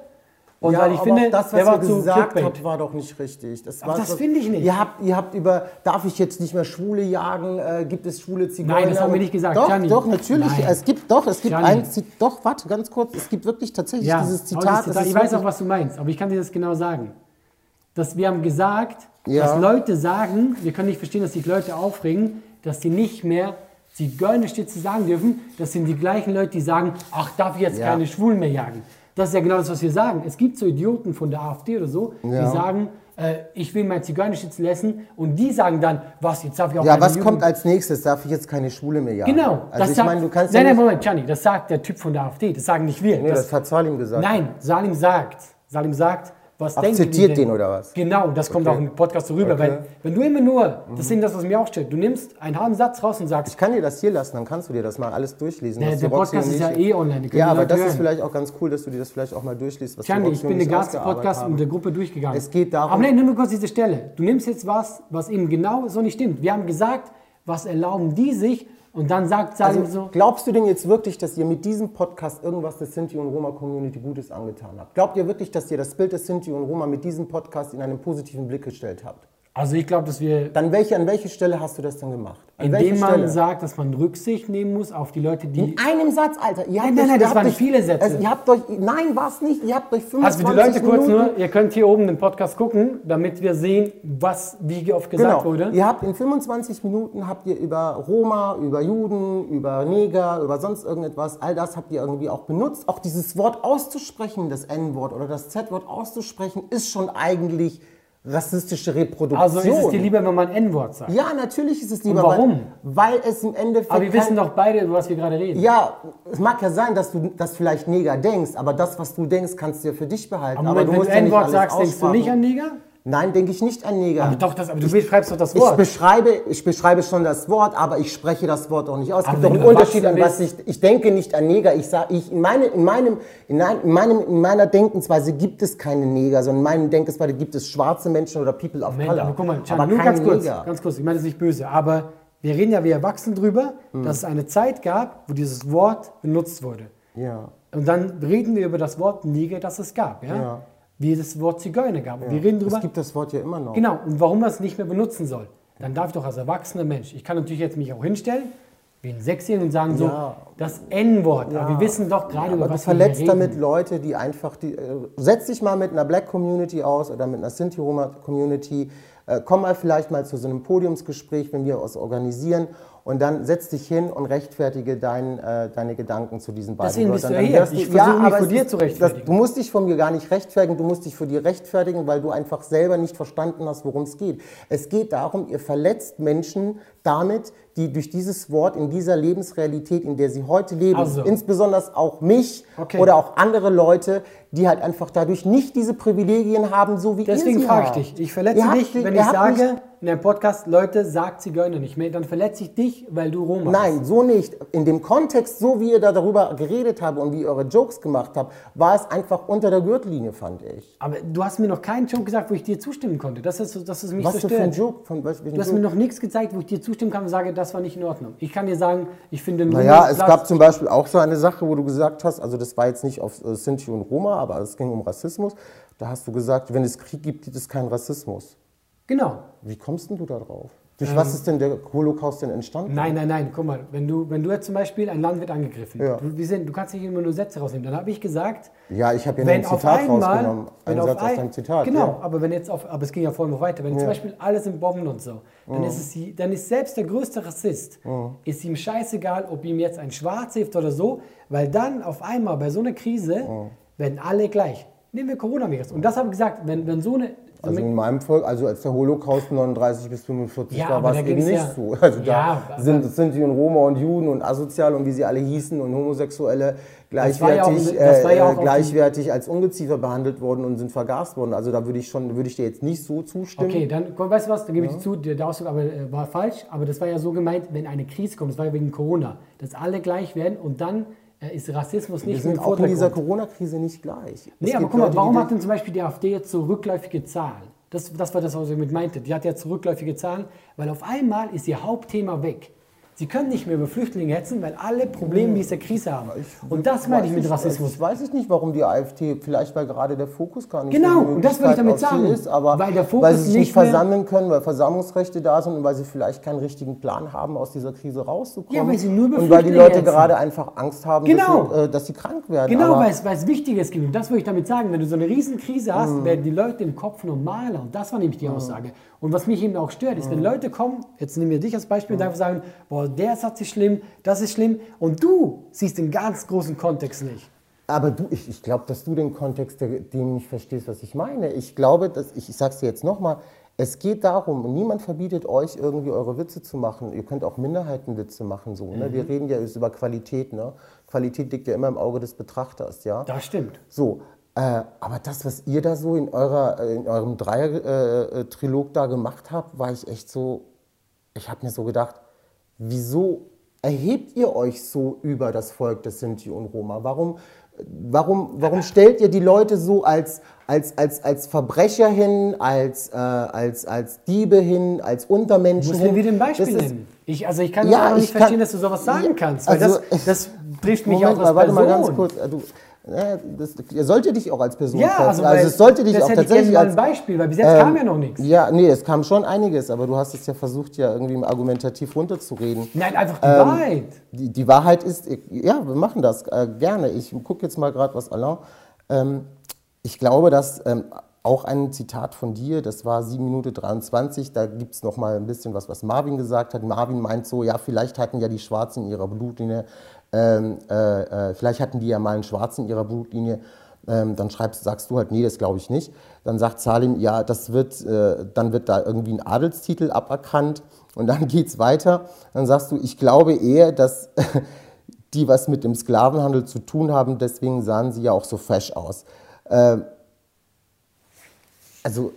Und ja, weil ich aber finde, das, was ihr gesagt habt, war doch nicht richtig. Das, Aber das finde ich nicht. Ihr habt, ihr habt über, darf ich jetzt nicht mehr Schwule jagen, äh, gibt es schwule Zigeuner? Nein, das haben wir nicht gesagt, Doch, Gianni. doch, natürlich. Nein. Es gibt doch, es gibt Gianni. ein, doch, warte, ganz kurz, es gibt wirklich tatsächlich Ja, dieses Zitat. Zitat ich weiß auch, was du meinst, aber ich kann dir das genau sagen. Dass wir haben gesagt, Ja. dass Leute sagen, wir können nicht verstehen, dass sich Leute aufregen, dass sie nicht mehr Zigeunerstütze sagen dürfen. Das sind die gleichen Leute, die sagen, ach, darf ich jetzt keine Schwulen mehr jagen? Das ist ja genau das, was wir sagen. Es gibt so Idioten von der AfD oder so, Ja. die sagen, äh, ich will mein Zigeuner schützen lassen und die sagen dann, was, jetzt darf ich auch Ja, was Jugend- kommt als nächstes? Darf ich jetzt keine Schwule mehr jagen? Genau. Also ich meine, du kannst Nein, ja nein, Moment, Gianni, das sagt der Typ von der AfD, das sagen nicht wir. nee, das, das hat Salim gesagt. Nein, Salim sagt, Salim sagt, was Ach, denken zitiert die denn? den oder was? Genau, das kommt auch im Podcast so rüber, Okay. weil wenn du immer nur, das ist das, was mir auch stört, du nimmst einen halben Satz raus und sagst, Ich kann dir das hier lassen, dann kannst du dir das mal alles durchlesen. der, was der Podcast ist ja ich- eh online, Ja, aber das ist hören. vielleicht auch ganz cool, dass du dir das vielleicht auch mal durchliest. Was Gianni, Roxy ich bin den ich ganzen Podcast mit der Gruppe durchgegangen. Es geht darum- Aber nein, nur kurz diese Stelle. Du nimmst jetzt was, was eben genau so nicht stimmt. Wir haben gesagt, was erlauben die sich und dann sagt Salim Also, so, glaubst du denn jetzt wirklich, dass ihr mit diesem Podcast irgendwas der Sinti und Roma Community Gutes angetan habt? Glaubt ihr wirklich, dass ihr das Bild der Sinti und Roma mit diesem Podcast in einen positiven Blick gestellt habt? Also ich glaube, dass wir Dann welche, an welche Stelle hast du das dann gemacht? An indem man Stelle? sagt, dass man Rücksicht nehmen muss auf die Leute, die in einem Satz, Alter. Ihr habt nein, nein, ihr das waren euch- viele Sätze. Also, ihr habt euch, nein, war es nicht. Ihr habt euch 25 Also die Leute kurz Minuten, nur, ihr könnt hier oben den Podcast gucken, damit wir sehen, was wie oft gesagt Genau. wurde. Ihr habt in 25 Minuten habt ihr über Roma, über Juden, über Neger, über sonst irgendetwas, all das habt ihr irgendwie auch benutzt. Auch dieses Wort auszusprechen, das N-Wort oder das Z-Wort auszusprechen, ist schon eigentlich rassistische Reproduktion. Also ist es dir lieber, wenn man N-Wort sagt. Ja, natürlich ist es lieber. warum? Weil, weil es im Endeffekt. Aber wir wissen doch beide, über was wir gerade reden. Ja, es mag ja sein, dass du das vielleicht Neger denkst, aber das, was du denkst, kannst du ja für dich behalten. Aber, aber Moment, du wenn musst du ja N-Wort sagst, denkst du nicht an Neger? Nein, denke ich nicht an Neger. Aber doch, das, aber du beschreibst doch das Ich Wort. beschreibe, ich beschreibe schon das Wort, aber ich spreche das Wort auch nicht aus. Es gibt doch einen Unterschied an erwachsen was ich, ich denke nicht an Neger. Ich sage, ich, in, meine, in, meinem, in, ein- in, meinem, in meiner Denkensweise gibt es keine Neger, sondern in meinem Denkensweise gibt es schwarze Menschen oder People of Moment, Color. aber guck mal, Can, aber nur ganz kurz, Neger. ganz kurz, ich meine das ist nicht böse, aber Wir reden ja wie Erwachsene drüber, Hm. dass es eine Zeit gab, wo dieses Wort benutzt wurde. Ja. Und dann reden wir über das Wort Niger, das es gab. Ja? Ja. Wie das Wort Zigeuner gab. Und wir reden drüber. Es gibt das Wort ja immer noch. Genau, und warum man es nicht mehr benutzen soll. Dann darf ich doch als erwachsener Mensch, ich kann natürlich jetzt mich auch hinstellen, wie ein Sechsjährigen und sagen so, Ja. das N-Wort. Aber wir wissen doch gerade, Aber über du was wir hier verletzt reden. damit Leute, die einfach, die, äh, setz dich mal mit einer Black Community aus oder mit einer Sinti Roma Community, äh, komm mal vielleicht mal zu so einem Podiumsgespräch, wenn wir was organisieren und dann setz dich hin und rechtfertige dein, äh, deine Gedanken zu diesen beiden Deswegen bist Wörtern. du Dann hier. Ich versuche mich es dir zu rechtfertigen. Das, du musst dich von mir gar nicht rechtfertigen, du musst dich vor dir rechtfertigen, weil du einfach selber nicht verstanden hast, worum es geht. Es geht darum, ihr verletzt Menschen damit, die durch dieses Wort in dieser Lebensrealität, in der sie heute leben, Also. insbesondere auch mich Okay. oder auch andere Leute, die halt einfach dadurch nicht diese Privilegien haben, so wie Deswegen ihr sie frage ich habt. dich. Ich verletze Ihr habt dich, die- wenn ich habt sage in einem Podcast, Leute, sagt Zigeuner nicht mehr. Dann verletze ich dich, weil du Roma bist. Nein, so nicht. In dem Kontext, so wie ihr da darüber geredet habt und wie ihr eure Jokes gemacht habt, war es einfach unter der Gürtellinie, fand ich. Aber du hast mir noch keinen Joke gesagt, wo ich dir zustimmen konnte. Das ist, das ist mich Was so für ein. Joke? Von, was, Du hast Joke? mir noch nichts gezeigt, wo ich dir zustimmen kann und sage, das war nicht in Ordnung. Ich kann dir sagen, ich finde Naja, es Platz- gab zum Beispiel auch so eine Sache, wo du gesagt hast, also das war jetzt nicht auf äh, Sinti und Roma, aber es ging um Rassismus. Da hast du gesagt, wenn es Krieg gibt, gibt es keinen Rassismus. Genau. Wie kommst denn du da drauf? Durch was ist denn der Holocaust denn entstanden? Ähm. Nein, nein, nein, guck mal, wenn du, wenn du jetzt zum Beispiel, ein Land wird angegriffen, Ja. du, wir sind, du kannst nicht immer nur Sätze rausnehmen. Dann habe ich gesagt, Ja, ich habe ja ein Zitat einmal, rausgenommen. Einen Satz aus ein, deinem Zitat. genau, Ja. aber wenn jetzt auf, aber es ging ja vorhin noch weiter, wenn zum Beispiel alles im Bomben und so, dann ist es, dann ist selbst der größte Rassist, ist ihm scheißegal, ob ihm jetzt ein Schwarz hilft oder so, weil dann auf einmal bei so einer Krise werden alle gleich. Nehmen wir Coronavirus. Und das habe ich gesagt, wenn, wenn so eine, Also in meinem Volk, also als der Holocaust 39 bis 45 Ja, war, war da es eben nicht ja- so. Also Ja, da sind, sind die Roma und Juden und asozial und wie sie alle hießen und Homosexuelle gleichwertig, ja auch äh, gleichwertig als Ungeziefer behandelt worden und sind vergast worden. Also da würde ich schon, würde ich dir jetzt nicht so zustimmen. Okay, dann weißt du was, dann gebe ich dir zu, der Ausdruck aber, äh, war falsch, aber das war ja so gemeint, wenn eine Krise kommt, das war ja wegen Corona, dass alle gleich werden und dann äh, ist Rassismus Wir nicht mehr sind auch in dieser. Corona-Krise nicht gleich. Es Nee, aber gibt guck mal, Leute, warum hat denn zum Beispiel die AfD jetzt so rückläufige Zahlen? Das, das war das, was ich mit meinte. Die hat jetzt rückläufige Zahlen, weil auf einmal ist ihr Hauptthema weg. Sie können nicht mehr über Flüchtlinge hetzen, weil alle Probleme dieser Krise haben. Und das meine ich mit Rassismus. Ich weiß es nicht, warum die AfD, vielleicht weil gerade der Fokus gar nicht Genau, so und das will ich damit sagen. ist, aber Weil der Fokus weil sie sich nicht versammeln können, weil Versammlungsrechte da sind und weil sie vielleicht keinen richtigen Plan haben, aus dieser Krise rauszukommen. Ja, weil sie nur über Und weil die Leute hetzen. gerade einfach Angst haben, Genau. dass, sie, äh, dass sie krank werden. Genau, weil es, weil es Wichtiges gibt. Und das würde ich damit sagen. Wenn du so eine Riesenkrise hast, werden die Leute im Kopf normaler. Und das war nämlich die Aussage. Und was mich eben auch stört, ist, wenn Leute kommen, jetzt nehmen wir dich als Beispiel, und einfach sagen, boah, der Satz ist schlimm, das ist schlimm. Und du siehst den ganz großen Kontext nicht. Aber du, ich, ich glaube, dass du den Kontext dem nicht verstehst, was ich meine. Ich glaube, dass ich, ich sag's dir jetzt nochmal, es geht darum, niemand verbietet euch irgendwie eure Witze zu machen. Ihr könnt auch Minderheitenwitze machen, so. Ne? Wir reden ja über Qualität, ne? Qualität liegt ja immer im Auge des Betrachters, ja. Das stimmt. So, äh, aber das, was ihr da so in, eurer, äh, in eurem Dreier-Trilog da gemacht habt, war ich echt so, ich habe mir so gedacht, wieso erhebt ihr euch so über das Volk des Sinti und Roma? Warum, warum, warum stellt ihr die Leute so als, als, als, als Verbrecher hin, als, äh, als, als Diebe hin, als Untermenschen Muss hin? mir wieder ein Beispiel Das ist- nennen. Ich, also ich kann Ja, auch nicht ich kann- verstehen, dass du sowas sagen Ja, kannst. Weil also, das, das trifft mich Moment auch als mal, warte Person. mal ganz kurz. äh, Du, äh, das, ihr solltet dich auch als Person Ja, treffen. also, weil es sollte dich das auch ich tatsächlich mal als ein Beispiel, weil bis jetzt Ähm, kam ja noch nichts. Ja, nee, es kam schon einiges, aber du hast es ja versucht, ja irgendwie argumentativ runterzureden. Nein, einfach die Ähm, Wahrheit. Die, die Wahrheit ist, ja, wir machen das äh, gerne. Ich gucke jetzt mal gerade, was Alain. Ähm, ich glaube, dass ähm, auch ein Zitat von dir, das war 7 Minuten 23, da gibt es noch mal ein bisschen was, was Marvin gesagt hat. Marvin meint so, ja, vielleicht hatten ja die Schwarzen in ihrer Blutlinie, ähm, äh, äh, vielleicht hatten die ja mal einen Schwarzen in ihrer Blutlinie. Ähm, dann schreibst, sagst du halt, nee, das glaube ich nicht. Dann sagt Salim, ja, das wird, äh, dann wird da irgendwie ein Adelstitel aberkannt und dann geht's weiter. Dann sagst du, ich glaube eher, dass die was mit dem Sklavenhandel zu tun haben, deswegen sahen sie ja auch so fresh aus. Ähm, also,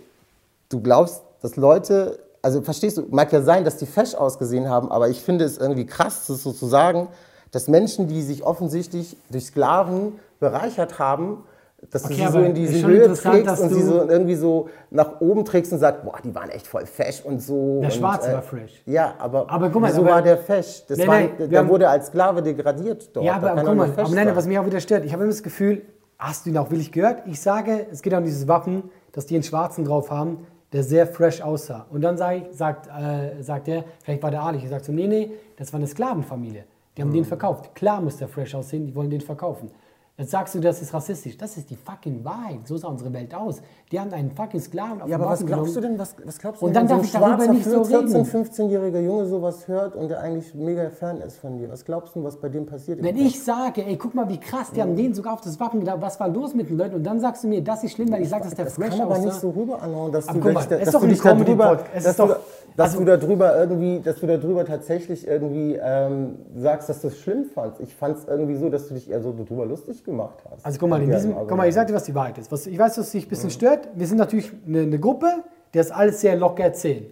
du glaubst, dass Leute, also verstehst du, mag ja sein, dass die fesch ausgesehen haben, aber ich finde es irgendwie krass, das so zu sagen, dass Menschen, die sich offensichtlich durch Sklaven bereichert haben, dass du Okay, sie so aber in diese Höhe trägst und sie du- so irgendwie so nach oben trägst und sagst, boah, die waren echt voll fesch und so. Der und, Schwarze war fresh. Ja, aber, Aber guck mal, wieso aber- war der fesch? Das Nein, war, nein, der haben- wurde als Sklave degradiert dort. Ja, aber kann guck mal, aber nein, was mir auch wieder stört, ich habe immer das Gefühl, hast du ihn auch willig gehört? Ich sage, es geht um dieses Wappen, dass die einen Schwarzen drauf haben, der sehr fresh aussah. Und dann sag ich, sagt, äh, sagt er, vielleicht war der adelig, er sagt so, nee, nee, das war eine Sklavenfamilie. Die haben den verkauft. Klar muss der fresh aussehen, die wollen den verkaufen. Jetzt sagst du, das ist rassistisch. Das ist die fucking Wahrheit. So sah unsere Welt aus. Die haben einen fucking Sklaven auf Ja, aber was glaubst du genommen. denn, was, was glaubst du Und denn, dann wenn darf so ein ich nicht so 14, reden. 15-jähriger Junge sowas hört und der eigentlich mega fern ist von dir? Was glaubst du, was bei dem passiert? Wenn ich sage, ey, guck mal, wie krass, die haben den sogar auf das Wappen gedacht, was war los mit den Leuten? Und dann sagst du mir, das ist schlimm, weil ich sage, dass der das fresh kann aber aussah. nicht so rüber anhauen, dass Aber du, guck mal, dich da- es ist dass doch du dich darüber. Es ist du, doch- dass also- du darüber irgendwie, dass du darüber tatsächlich irgendwie ähm, sagst, dass du es schlimm fandst. Ich fand es irgendwie so, dass du dich eher so darüber lustig gemacht hast. Also guck mal, in diesem, aber- guck mal, ich sag dir, was die Wahrheit ist. Was, ich weiß, was dich ein bisschen stört. Wir sind natürlich eine, eine Gruppe, die das alles sehr locker erzählen.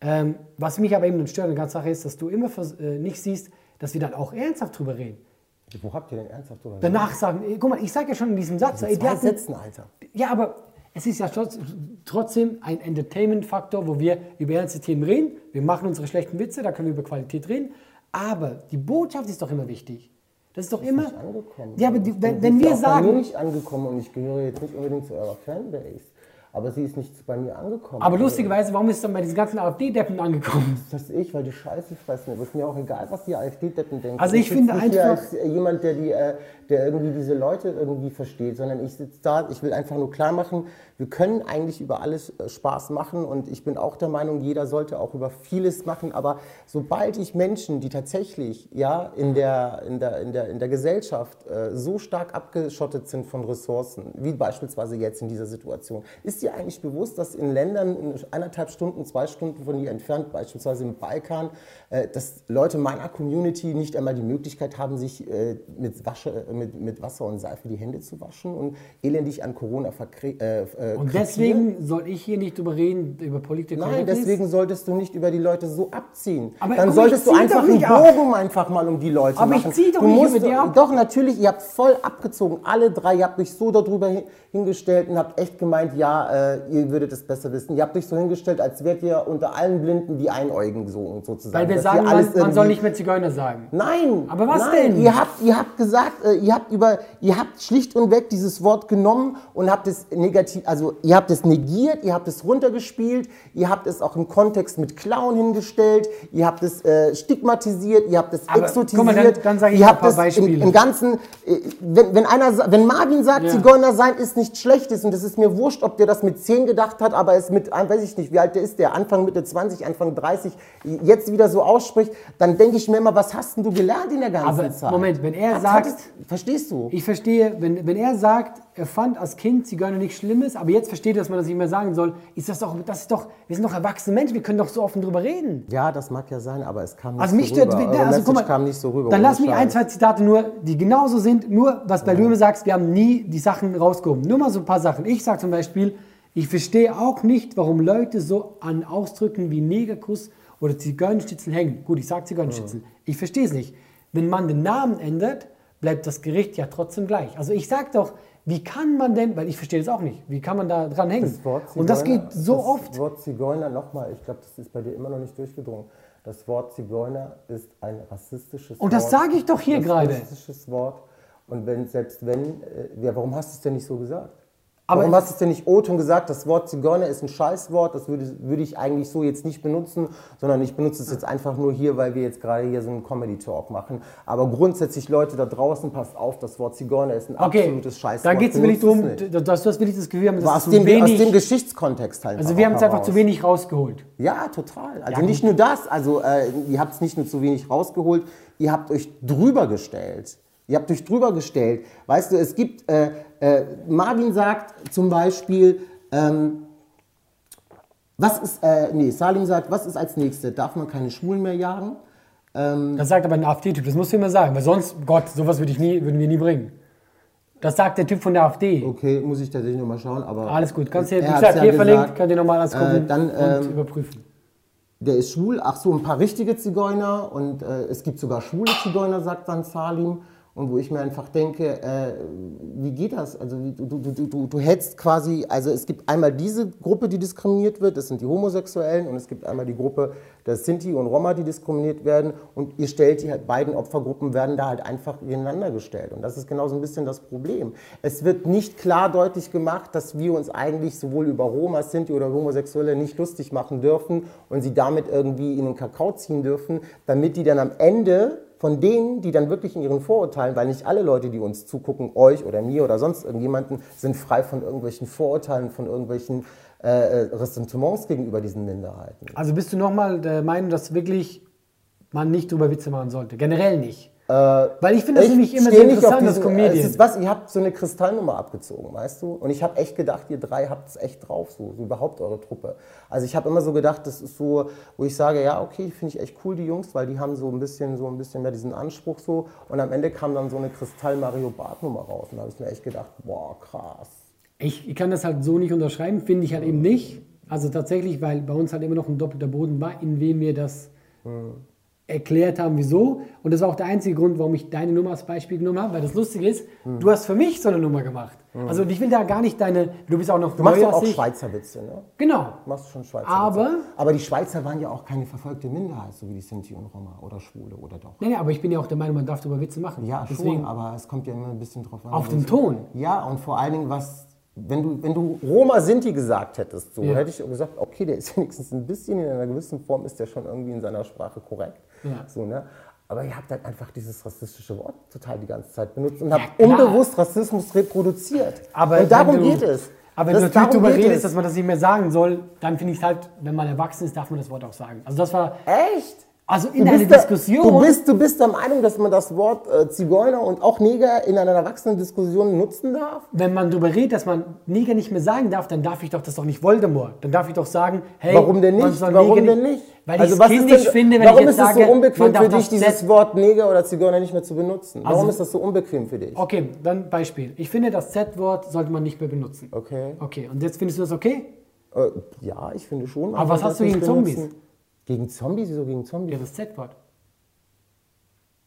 Ähm, was mich aber eben stört an der ganzen Sache ist, dass du immer äh, nicht siehst, dass wir dann auch ernsthaft drüber reden. Wo habt ihr denn ernsthaft drüber Danach sagen, ey, guck mal, ich sag ja schon in diesem Satz, ey, die Zwei hatten- Sätzen, Alter. Ja, aber es ist ja trotz- trotzdem ein Entertainment-Faktor, wo wir über ernste Themen reden. Wir machen unsere schlechten Witze, da können wir über Qualität reden. Aber die Botschaft ist doch immer wichtig. Das ist doch immer. nicht angekommen. Ja, aber die, Ich wenn, bin- wenn wir ist auch bei mir sagen. nicht angekommen und ich gehöre jetzt nicht unbedingt zu eurer Fanbase. Aber sie ist nicht bei mir angekommen. Aber Also, lustigerweise, warum ist es dann bei diesen ganzen AfD-Deppen angekommen? Das ist ich, weil die Scheiße fressen. Aber ist mir auch egal, was die AfD-Deppen denken. Also ich sitz finde einfach- als äh, jemand, der, die, äh, der irgendwie diese Leute irgendwie versteht, sondern ich sitze da, ich will einfach nur klar machen, wir können eigentlich über alles äh, Spaß machen und ich bin auch der Meinung, jeder sollte auch über vieles machen, aber sobald ich Menschen, die tatsächlich ja, in, der, in, der, in, der, in der Gesellschaft so stark abgeschottet sind von Ressourcen, wie beispielsweise jetzt in dieser Situation, ist dir eigentlich bewusst, dass in Ländern in eineinhalb Stunden, zwei Stunden von hier entfernt, beispielsweise im Balkan, äh, dass Leute meiner Community nicht einmal die Möglichkeit haben, sich äh, mit, Wasche, äh, mit, mit Wasser und Seife die Hände zu waschen und elendig an Corona verkre äh, Und deswegen soll ich hier nicht drüber reden, über Politik. Nein, deswegen solltest du nicht über die Leute so abziehen. Aber Dann solltest ich du einfach einen. Bogen einfach mal um die Leute Aber ich machen. zieh doch du nicht über die ab. Doch, natürlich, ihr habt voll abgezogen. Alle drei, ihr habt euch so darüber hin- hingestellt und habt echt gemeint, ja, äh, ihr würdet es besser wissen. Ihr habt euch so hingestellt, als wärt ihr unter allen Blinden die Einäugigen so, sozusagen. Weil wir sagen, man, man soll nicht mehr Zigeuner sagen. Nein. Aber was nein. denn? Ihr habt, ihr habt gesagt, äh, ihr habt über, ihr habt schlicht und weg dieses Wort genommen und habt es negativ, also ihr habt es negiert, ihr habt es runtergespielt, ihr habt es auch im Kontext mit Clown hingestellt, ihr habt es äh, stigmatisiert, ihr habt es Aber exotisiert. mal, dann- dann sag ich ihr mal ein habt paar es im, im ganzen, äh, wenn, wenn einer, wenn Marvin sagt, Ja. Zigeuner sein ist nichts Schlechtes und es ist mir wurscht, ob der das mit 10 gedacht hat, aber es mit, äh, weiß ich nicht, wie alt der ist, der Anfang Mitte 20, Anfang 30, jetzt wieder so ausspricht, dann denke ich mir immer, was hast denn du gelernt in der ganzen Aber Zeit? Moment, wenn er Was sagt- hattest- verstehst du? Ich verstehe, wenn, wenn er sagt, er fand als Kind Zigeuner nichts Schlimmes, aber jetzt versteht er, dass man das nicht mehr sagen soll, ist das doch, das ist doch, wir sind doch erwachsene Menschen, wir können doch so offen drüber reden. Ja, das mag ja sein, aber es kam nicht Also so mich stört, rüber. also, Eure guck mal, kam nicht so rüber. dann lass mich ein, zwei Zitate nur, die genauso sind, nur was bei Löwe sagst, wir haben nie die Sachen rausgehoben. Nur mal so ein paar Sachen. Ich sage zum Beispiel, ich verstehe auch nicht, warum Leute so an Ausdrücken wie Negerkuss oder Zigeunerschnitzel hängen. Gut, ich sage Zigeunerschnitzel. Ich verstehe es nicht. Wenn man den Namen ändert, bleibt das Gericht ja trotzdem gleich. Also ich sage doch, wie kann man denn, weil ich verstehe es auch nicht, wie kann man da dran hängen? Das Wort Und das Zigeuner- geht so das oft. Wort Zigeuner, nochmal, ich glaube, das ist bei dir immer noch nicht durchgedrungen. Das Wort Zigeuner ist ein rassistisches Wort. Und das sage ich doch hier Das gerade. Rassistisches Wort. Und wenn, selbst wenn, äh, ja, warum hast du es denn nicht so gesagt? Aber warum hast du es denn nicht O-Ton gesagt? Das Wort Zigeuner ist ein Scheißwort, das würde, würde ich eigentlich so jetzt nicht benutzen, sondern ich benutze es jetzt einfach nur hier, weil wir jetzt gerade hier so einen Comedy-Talk machen. Aber grundsätzlich, Leute da draußen, passt auf, das Wort Zigeuner ist ein Okay, absolutes Scheißwort. dann geht es wirklich Benutzt darum, nicht. dass du hast wirklich das Gefühl, dass Aber es aus dem, wenig... aus dem Geschichtskontext halt. Also wir haben es einfach zu wenig rausgeholt. Ja, total. Also Ja, nicht nur das, also äh, ihr habt es nicht nur zu wenig rausgeholt, ihr habt euch drüber gestellt. Ihr habt euch drüber gestellt. Weißt du, es gibt, äh, äh, Marvin sagt zum Beispiel, ähm, was ist, äh, nee, Salim sagt, was ist als nächstes? Darf man keine Schwulen mehr jagen? Das sagt aber ein AfD-Typ, das musst du immer sagen, weil sonst, Gott, sowas würde ich nie, würden wir nie bringen. Das sagt der Typ von der AfD. Okay, muss ich tatsächlich nochmal schauen, aber. Alles gut, kannst du, wie Er hat's gesagt, ja hier gesagt. verlinkt, könnt ihr nochmal alles gucken Äh, dann, und ähm, überprüfen. der ist schwul, ach so, ein paar richtige Zigeuner und äh, es gibt sogar schwule Zigeuner, sagt dann Salim. Und wo ich mir einfach denke, äh, wie geht das? Also du, du, du, du, du hältst quasi, also es gibt einmal diese Gruppe, die diskriminiert wird, das sind die Homosexuellen und es gibt einmal die Gruppe der Sinti und Roma, die diskriminiert werden und ihr stellt die halt, beiden Opfergruppen werden da halt einfach gegeneinander gestellt und das ist genau so ein bisschen das Problem. Es wird nicht klar deutlich gemacht, dass wir uns eigentlich sowohl über Roma, Sinti oder Homosexuelle nicht lustig machen dürfen und sie damit irgendwie in den Kakao ziehen dürfen, damit die dann am Ende von denen, die dann wirklich in ihren Vorurteilen, weil nicht alle Leute, die uns zugucken, euch oder mir oder sonst irgendjemanden, sind frei von irgendwelchen Vorurteilen, von irgendwelchen äh, Ressentiments gegenüber diesen Minderheiten. Also bist du nochmal der Meinung, dass wirklich man nicht drüber Witze machen sollte? Generell nicht. Äh, Weil ich finde das ich nämlich immer sehr interessant diesen- Comedian. Es ist was, ihr habt so eine Kristallnummer abgezogen, weißt du? Und ich habe echt gedacht, ihr drei habt es echt drauf, so, so überhaupt eure Truppe. Also ich habe immer so gedacht, das ist so, wo ich sage, ja, okay, finde ich echt cool, die Jungs, weil die haben so ein bisschen, so ein bisschen mehr diesen Anspruch so. Und am Ende kam dann so eine Kristall-Mario-Bart-Nummer raus. Und da habe ich mir echt gedacht, boah, krass. Ich, ich kann das halt so nicht unterschreiben, finde ich halt eben nicht. Also tatsächlich, weil bei uns halt immer noch ein doppelter Boden war, in dem wir das erklärt haben, wieso. Und das war auch der einzige Grund, warum ich deine Nummer als Beispiel genommen habe, weil das Lustige ist, du hast für mich so eine Nummer gemacht. Also und ich will da gar nicht deine, du bist auch noch Du machst ja auch. Schweizer Witze, ne? Genau. Du machst schon Schweizer Aber- Witze. Aber die Schweizer waren ja auch keine verfolgte Minderheit, so wie die Sinti und Roma oder Schwule oder doch. Nee, nee, aber ich bin ja auch der Meinung, man darf darüber Witze machen. Ja, Deswegen, schon, aber es kommt ja immer ein bisschen drauf an. Auf den Ton. Ja, und vor allen Dingen, was, wenn du, wenn du Roma Sinti gesagt hättest, so Ja. hätte ich gesagt, okay, der ist wenigstens ein bisschen in einer gewissen Form, ist der schon irgendwie in seiner Sprache korrekt. Ja. So, ne? Aber ihr habt halt einfach dieses rassistische Wort total die ganze Zeit benutzt und habt klar. unbewusst Rassismus reproduziert. Aber und darum du, geht es. Aber wenn Das- du natürlich darüber redest, es. dass man das nicht mehr sagen soll, dann finde ich es halt, wenn man erwachsen ist, darf man das Wort auch sagen. Also das war, Echt? Also in einer Diskussion. du, bist, du bist der Meinung, dass man das Wort äh, Zigeuner und auch Neger in einer Erwachsenendiskussion nutzen darf? wenn man darüber redet, dass man Neger nicht mehr sagen darf, dann darf ich doch das doch nicht Voldemort. Dann darf ich doch sagen, hey, Warum denn nicht? Warum Neger denn nicht? Weil also ich was es kindisch denn, finde, wenn warum ich jetzt ist es so unbequem für dich, das dieses Wort Neger oder Zigeuner nicht mehr zu benutzen? Warum Also- ist das so unbequem für dich? Okay, dann Beispiel. Ich finde, das Z-Wort sollte man nicht mehr benutzen. Okay. Okay, und jetzt findest du das okay? Äh, ja, ich finde schon. Aber was hast du gegen Zombies? Gegen Zombies? Wieso gegen Zombies? Ja, das Z-Wort.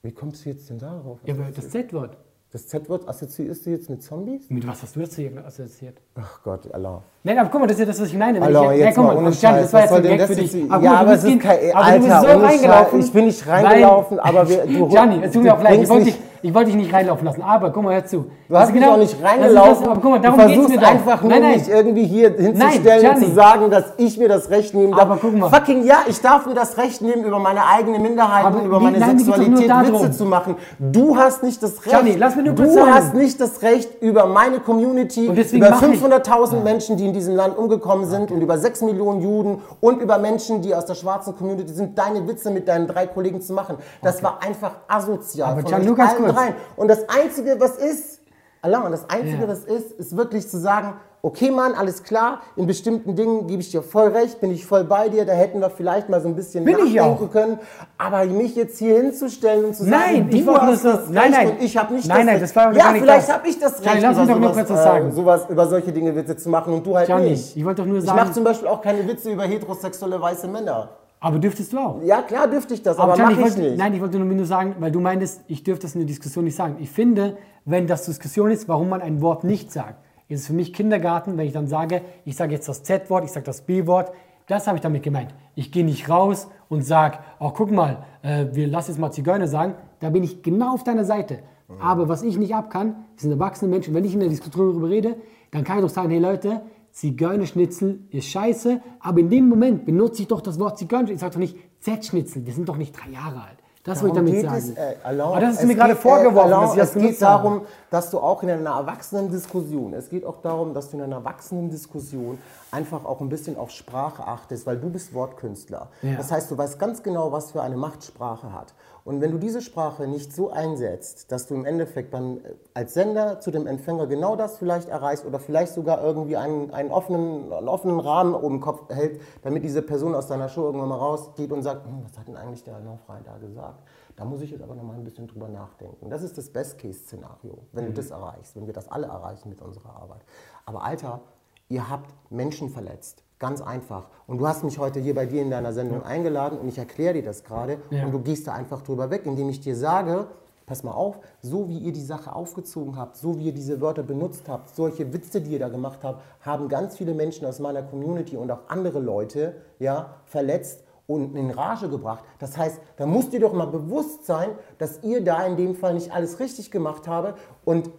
Wie kommst du jetzt denn darauf? Ja, aber das Z-Wort. Das Z-Wort assoziierst du jetzt mit Zombies? Mit was hast du das hier assoziiert? Ach Gott, Allah. Nein, aber guck mal, das ist ja das, was ich meine. Allah, ich, jetzt guck mal ohne aber Gianni, Scheiß. das war jetzt ein Gag für jetzt? dich. Ja, guck mal, aber es ist kein... in- aber du bist Alter, so ohne reingelaufen. Ich bin nicht weil- reingelaufen, aber wir, du... Gianni, es tut mir auch leid, ich wollte, dich, ich wollte dich nicht reinlaufen lassen, aber guck mal, hör zu. Du hast mich genau- auch nicht ist reingelaufen. Das, aber guck mal, du darum geht's versuchst mir doch. einfach nur, nein, nein. mich irgendwie hier hinzustellen Gianni. und zu sagen, dass ich mir das Recht nehmen darf. Aber guck mal. Fucking ja, ich darf mir das Recht nehmen, über meine eigene Minderheit und über meine nein, mir Sexualität. Witze zu machen. Du hast nicht das Recht. Gianni, lass mich nur du kurz sagen. hast nicht das Recht, über meine Community, über mach ich- 500.000 Menschen, die in diesem Land umgekommen sind und über 6 Millionen Juden und über Menschen, die aus der schwarzen Community sind, deine Witze mit deinen drei Kollegen zu machen. Das war einfach asozial. Aber von Gian, euch kurz. dreien. Und das Einzige, was ist, Allah, und das Einzige, Ja. was ist, ist wirklich zu sagen, okay Mann, alles klar, in bestimmten Dingen gebe ich dir voll recht, bin ich voll bei dir, da hätten wir vielleicht mal so ein bisschen Bin ich nachdenken auch. können. Aber mich jetzt hier hinzustellen und zu Nein, sagen, ich du hast nur das so- nein, nein. und ich habe nicht Nein, das nein, Recht. das war gar ja, vielleicht das. habe ich das Recht, Gianni, lass mich über, doch nur kurz was sagen. Äh, sowas, über solche Dinge Witze zu machen und du halt Gianni, nicht. ich wollte doch nur Ich sagen- mache zum Beispiel auch keine Witze über heterosexuelle weiße Männer. Aber dürftest du auch? Ja, klar dürfte ich das, aber, Gianni, mache ich wollte, nicht. Nein, ich wollte nur, nur sagen, weil du meintest, ich dürfte das in der Diskussion nicht sagen. Ich finde, wenn das Diskussion ist, warum man ein Wort nicht sagt, ist es für mich Kindergarten, wenn ich dann sage, ich sage jetzt das Z-Wort, ich sage das B-Wort. Das habe ich damit gemeint. Ich gehe nicht raus und sage, oh, guck mal, äh, wir lassen jetzt mal Zigeuner sagen. Da bin ich genau auf deiner Seite. Aber was ich nicht ab kann, sind erwachsene Menschen. Wenn ich in der Diskussion darüber rede, dann kann ich doch sagen, hey Leute, Zigeunerschnitzel ist scheiße, aber in dem Moment benutze ich doch das Wort Zigeunerschnitzel. Ich sage doch nicht Z-Schnitzel, wir sind doch nicht drei Jahre alt. Das wollte ich damit Darum sagen. es, äh, Alain, aber das ist mir gerade geht, vorgeworfen, äh, Alain, dass ich das Es geht benutzt habe. Dass du auch in einer erwachsenen Diskussion, es geht auch darum, dass du in einer erwachsenen Diskussion einfach auch ein bisschen auf Sprache achtest, weil du bist Wortkünstler. Ja. Das heißt, du weißt ganz genau, was für eine Macht Sprache hat. Und wenn du diese Sprache nicht so einsetzt, dass du im Endeffekt beim, äh, als Sender zu dem Empfänger genau das vielleicht erreichst oder vielleicht sogar irgendwie einen, einen, offenen, einen offenen Rahmen oben im Kopf hält, damit diese Person aus deiner Show irgendwann mal rausgeht und sagt, hm, was hat denn eigentlich der Frey da gesagt? Da muss ich jetzt aber noch mal ein bisschen drüber nachdenken. Das ist das Best-Case-Szenario, wenn du das erreichst, wenn wir das alle erreichen mit unserer Arbeit. Aber Alter, ihr habt Menschen verletzt. Ganz einfach. Und du hast mich heute hier bei dir in deiner Sendung eingeladen und ich erkläre dir das gerade Ja. und du gehst da einfach drüber weg, indem ich dir sage, pass mal auf, so wie ihr die Sache aufgezogen habt, so wie ihr diese Wörter benutzt habt, solche Witze, die ihr da gemacht habt, haben ganz viele Menschen aus meiner Community und auch andere Leute ja, verletzt und in Rage gebracht. Das heißt, da musst ihr doch mal bewusst sein, dass ihr da in dem Fall nicht alles richtig gemacht habe und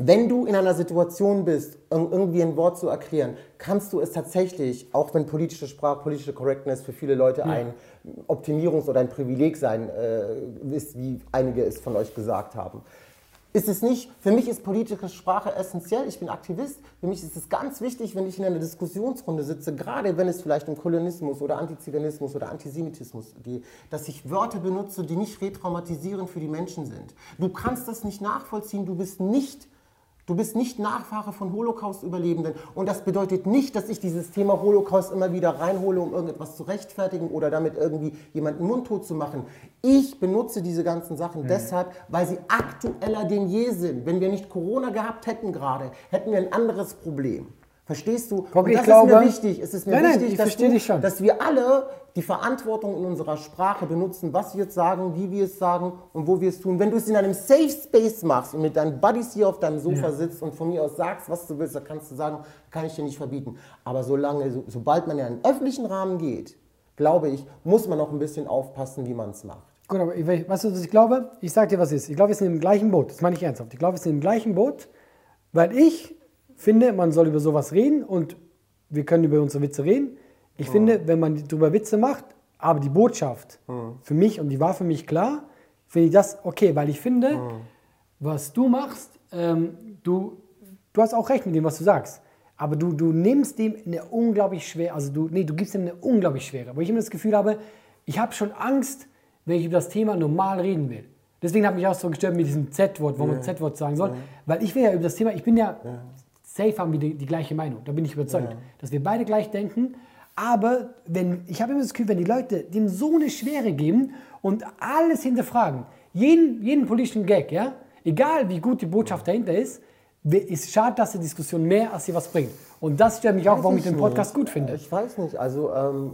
wenn du in einer Situation bist, irgendwie ein Wort zu erklären, kannst du es tatsächlich, auch wenn politische Sprache, politische Correctness für viele Leute ja. ein Optimierungs- oder ein Privileg sein äh, ist, wie einige es von euch gesagt haben. Ist es nicht, für mich ist politische Sprache essentiell, ich bin Aktivist, für mich ist es ganz wichtig, wenn ich in einer Diskussionsrunde sitze, gerade wenn es vielleicht um Kolonismus oder Antiziganismus oder Antisemitismus geht, dass ich Wörter benutze, die nicht retraumatisierend für die Menschen sind. Du kannst das nicht nachvollziehen, du bist nicht Du bist nicht Nachfahre von Holocaust-Überlebenden. Und das bedeutet nicht, dass ich dieses Thema Holocaust immer wieder reinhole, um irgendetwas zu rechtfertigen oder damit irgendwie jemanden mundtot zu machen. Ich benutze diese ganzen Sachen mhm. deshalb, weil sie aktueller denn je sind. Wenn wir nicht Corona gehabt hätten gerade, hätten wir ein anderes Problem. Verstehst du? Guck, und das glaube, ist mir wichtig. Es ist mir nein, wichtig, nein, dass, du, dass, wir alle die Verantwortung in unserer Sprache benutzen, was wir jetzt sagen, wie wir es sagen und wo wir es tun. Wenn du es in einem Safe Space machst und mit deinen Buddies hier auf deinem Sofa ja. sitzt und von mir aus sagst, was du willst, dann kannst du sagen, kann ich dir nicht verbieten. Aber solange, so, sobald man in einen öffentlichen Rahmen geht, glaube ich, muss man noch ein bisschen aufpassen, wie man es macht. Gut, aber weißt du, was ich glaube? Ich sage dir, was ist. Ich glaube, wir sind im gleichen Boot. Das meine ich ernsthaft. Ich glaube, wir sind im gleichen Boot, weil ich finde, man soll über sowas reden und wir können über unsere Witze reden. Ich ja. finde, wenn man darüber Witze macht, aber die Botschaft ja. für mich, und die war für mich klar, finde ich das okay, weil ich finde, ja. was du machst, ähm, du, du hast auch recht mit dem, was du sagst. Aber du, du nimmst dem eine unglaublich schwere, also du, nee, du gibst ihm eine unglaublich schwere, wo ich immer das Gefühl habe, ich habe schon Angst, wenn ich über das Thema normal reden will. Deswegen habe ich auch so gestört mit diesem Z-Wort, wo man Z-Wort sagen soll. Weil ich will ja über das Thema, ich bin ja safe haben wir die, die gleiche Meinung. Da bin ich überzeugt, ja. dass wir beide gleich denken. Aber wenn, ich habe immer das Gefühl, wenn die Leute dem so eine Schwere geben und alles hinterfragen, jeden, jeden politischen Gag, ja, egal wie gut die Botschaft dahinter ist, ist schade, dass die Diskussion mehr als sie was bringt. Und das stört mich auch, warum ich den Podcast nicht. gut finde. Ich weiß nicht, also ähm,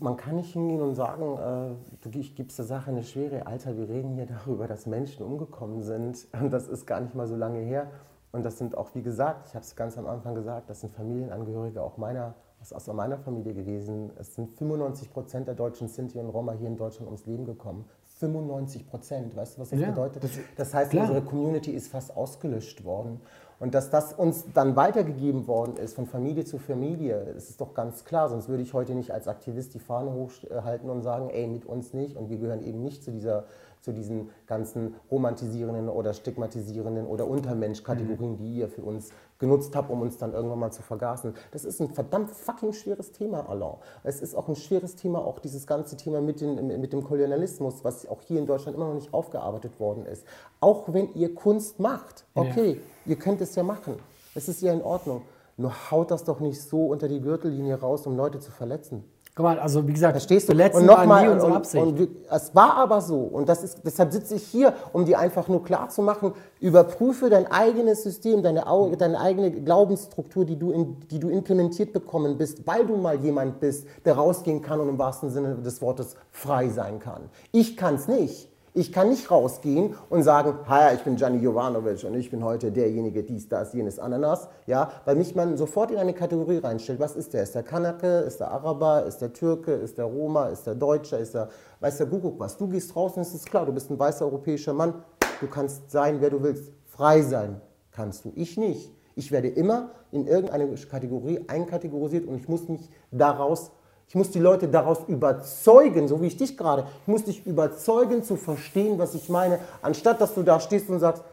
man kann nicht hingehen und sagen, äh, du gibst der Sache eine Schwere. Alter, wir reden hier darüber, dass Menschen umgekommen sind. Und das ist gar nicht mal so lange her. Und das sind auch, wie gesagt, ich habe es ganz am Anfang gesagt, das sind Familienangehörige auch meiner, aus meiner Familie gewesen. Es sind 95 Prozent der deutschen Sinti und Roma hier in Deutschland ums Leben gekommen. 95 Prozent, weißt du, was das ja, bedeutet? Das, das heißt, klar. unsere Community ist fast ausgelöscht worden. Und dass das uns dann weitergegeben worden ist, von Familie zu Familie, das ist doch ganz klar. Sonst würde ich heute nicht als Aktivist die Fahne hochhalten und sagen, ey, mit uns nicht. Und wir gehören eben nicht zu dieser zu diesen ganzen romantisierenden oder stigmatisierenden oder Untermensch-Kategorien, die ihr für uns genutzt habt, um uns dann irgendwann mal zu vergaßen. Das ist ein verdammt fucking schweres Thema, Alain. Es ist auch ein schweres Thema, auch dieses ganze Thema mit, den, mit dem Kolonialismus, was auch hier in Deutschland immer noch nicht aufgearbeitet worden ist. Auch wenn ihr Kunst macht, okay, ja. ihr könnt es ja machen. Es ist ja in Ordnung. Nur haut das doch nicht so unter die Gürtellinie raus, um Leute zu verletzen. Guck mal, also wie gesagt, Verstehst du? und nochmal, und. Und, und es war aber so. Und das ist, deshalb sitze ich hier, um dir einfach nur klar zu machen, überprüfe dein eigenes System, deine, deine eigene Glaubensstruktur, die du, in, die du implementiert bekommen bist, weil du mal jemand bist, der rausgehen kann und im wahrsten Sinne des Wortes frei sein kann. Ich kann es nicht. Ich kann nicht rausgehen und sagen, hi, ich bin Gianni Jovanovic und ich bin heute derjenige, dies, das, jenes, Ananas, ja, weil mich man sofort in eine Kategorie reinstellt. Was ist der? Ist der Kanake? Ist der Araber? Ist der Türke? Ist der Roma? Ist der Deutscher? Ist der, weiß der Kuckuck was? Du gehst raus und es ist klar, du bist ein weißer europäischer Mann. Du kannst sein, wer du willst. Frei sein kannst du. Ich nicht. Ich werde immer in irgendeine Kategorie einkategorisiert und ich muss mich daraus ich muss die Leute daraus überzeugen, so wie ich dich gerade. Ich muss dich überzeugen zu verstehen, was ich meine, anstatt dass du da stehst und sagst,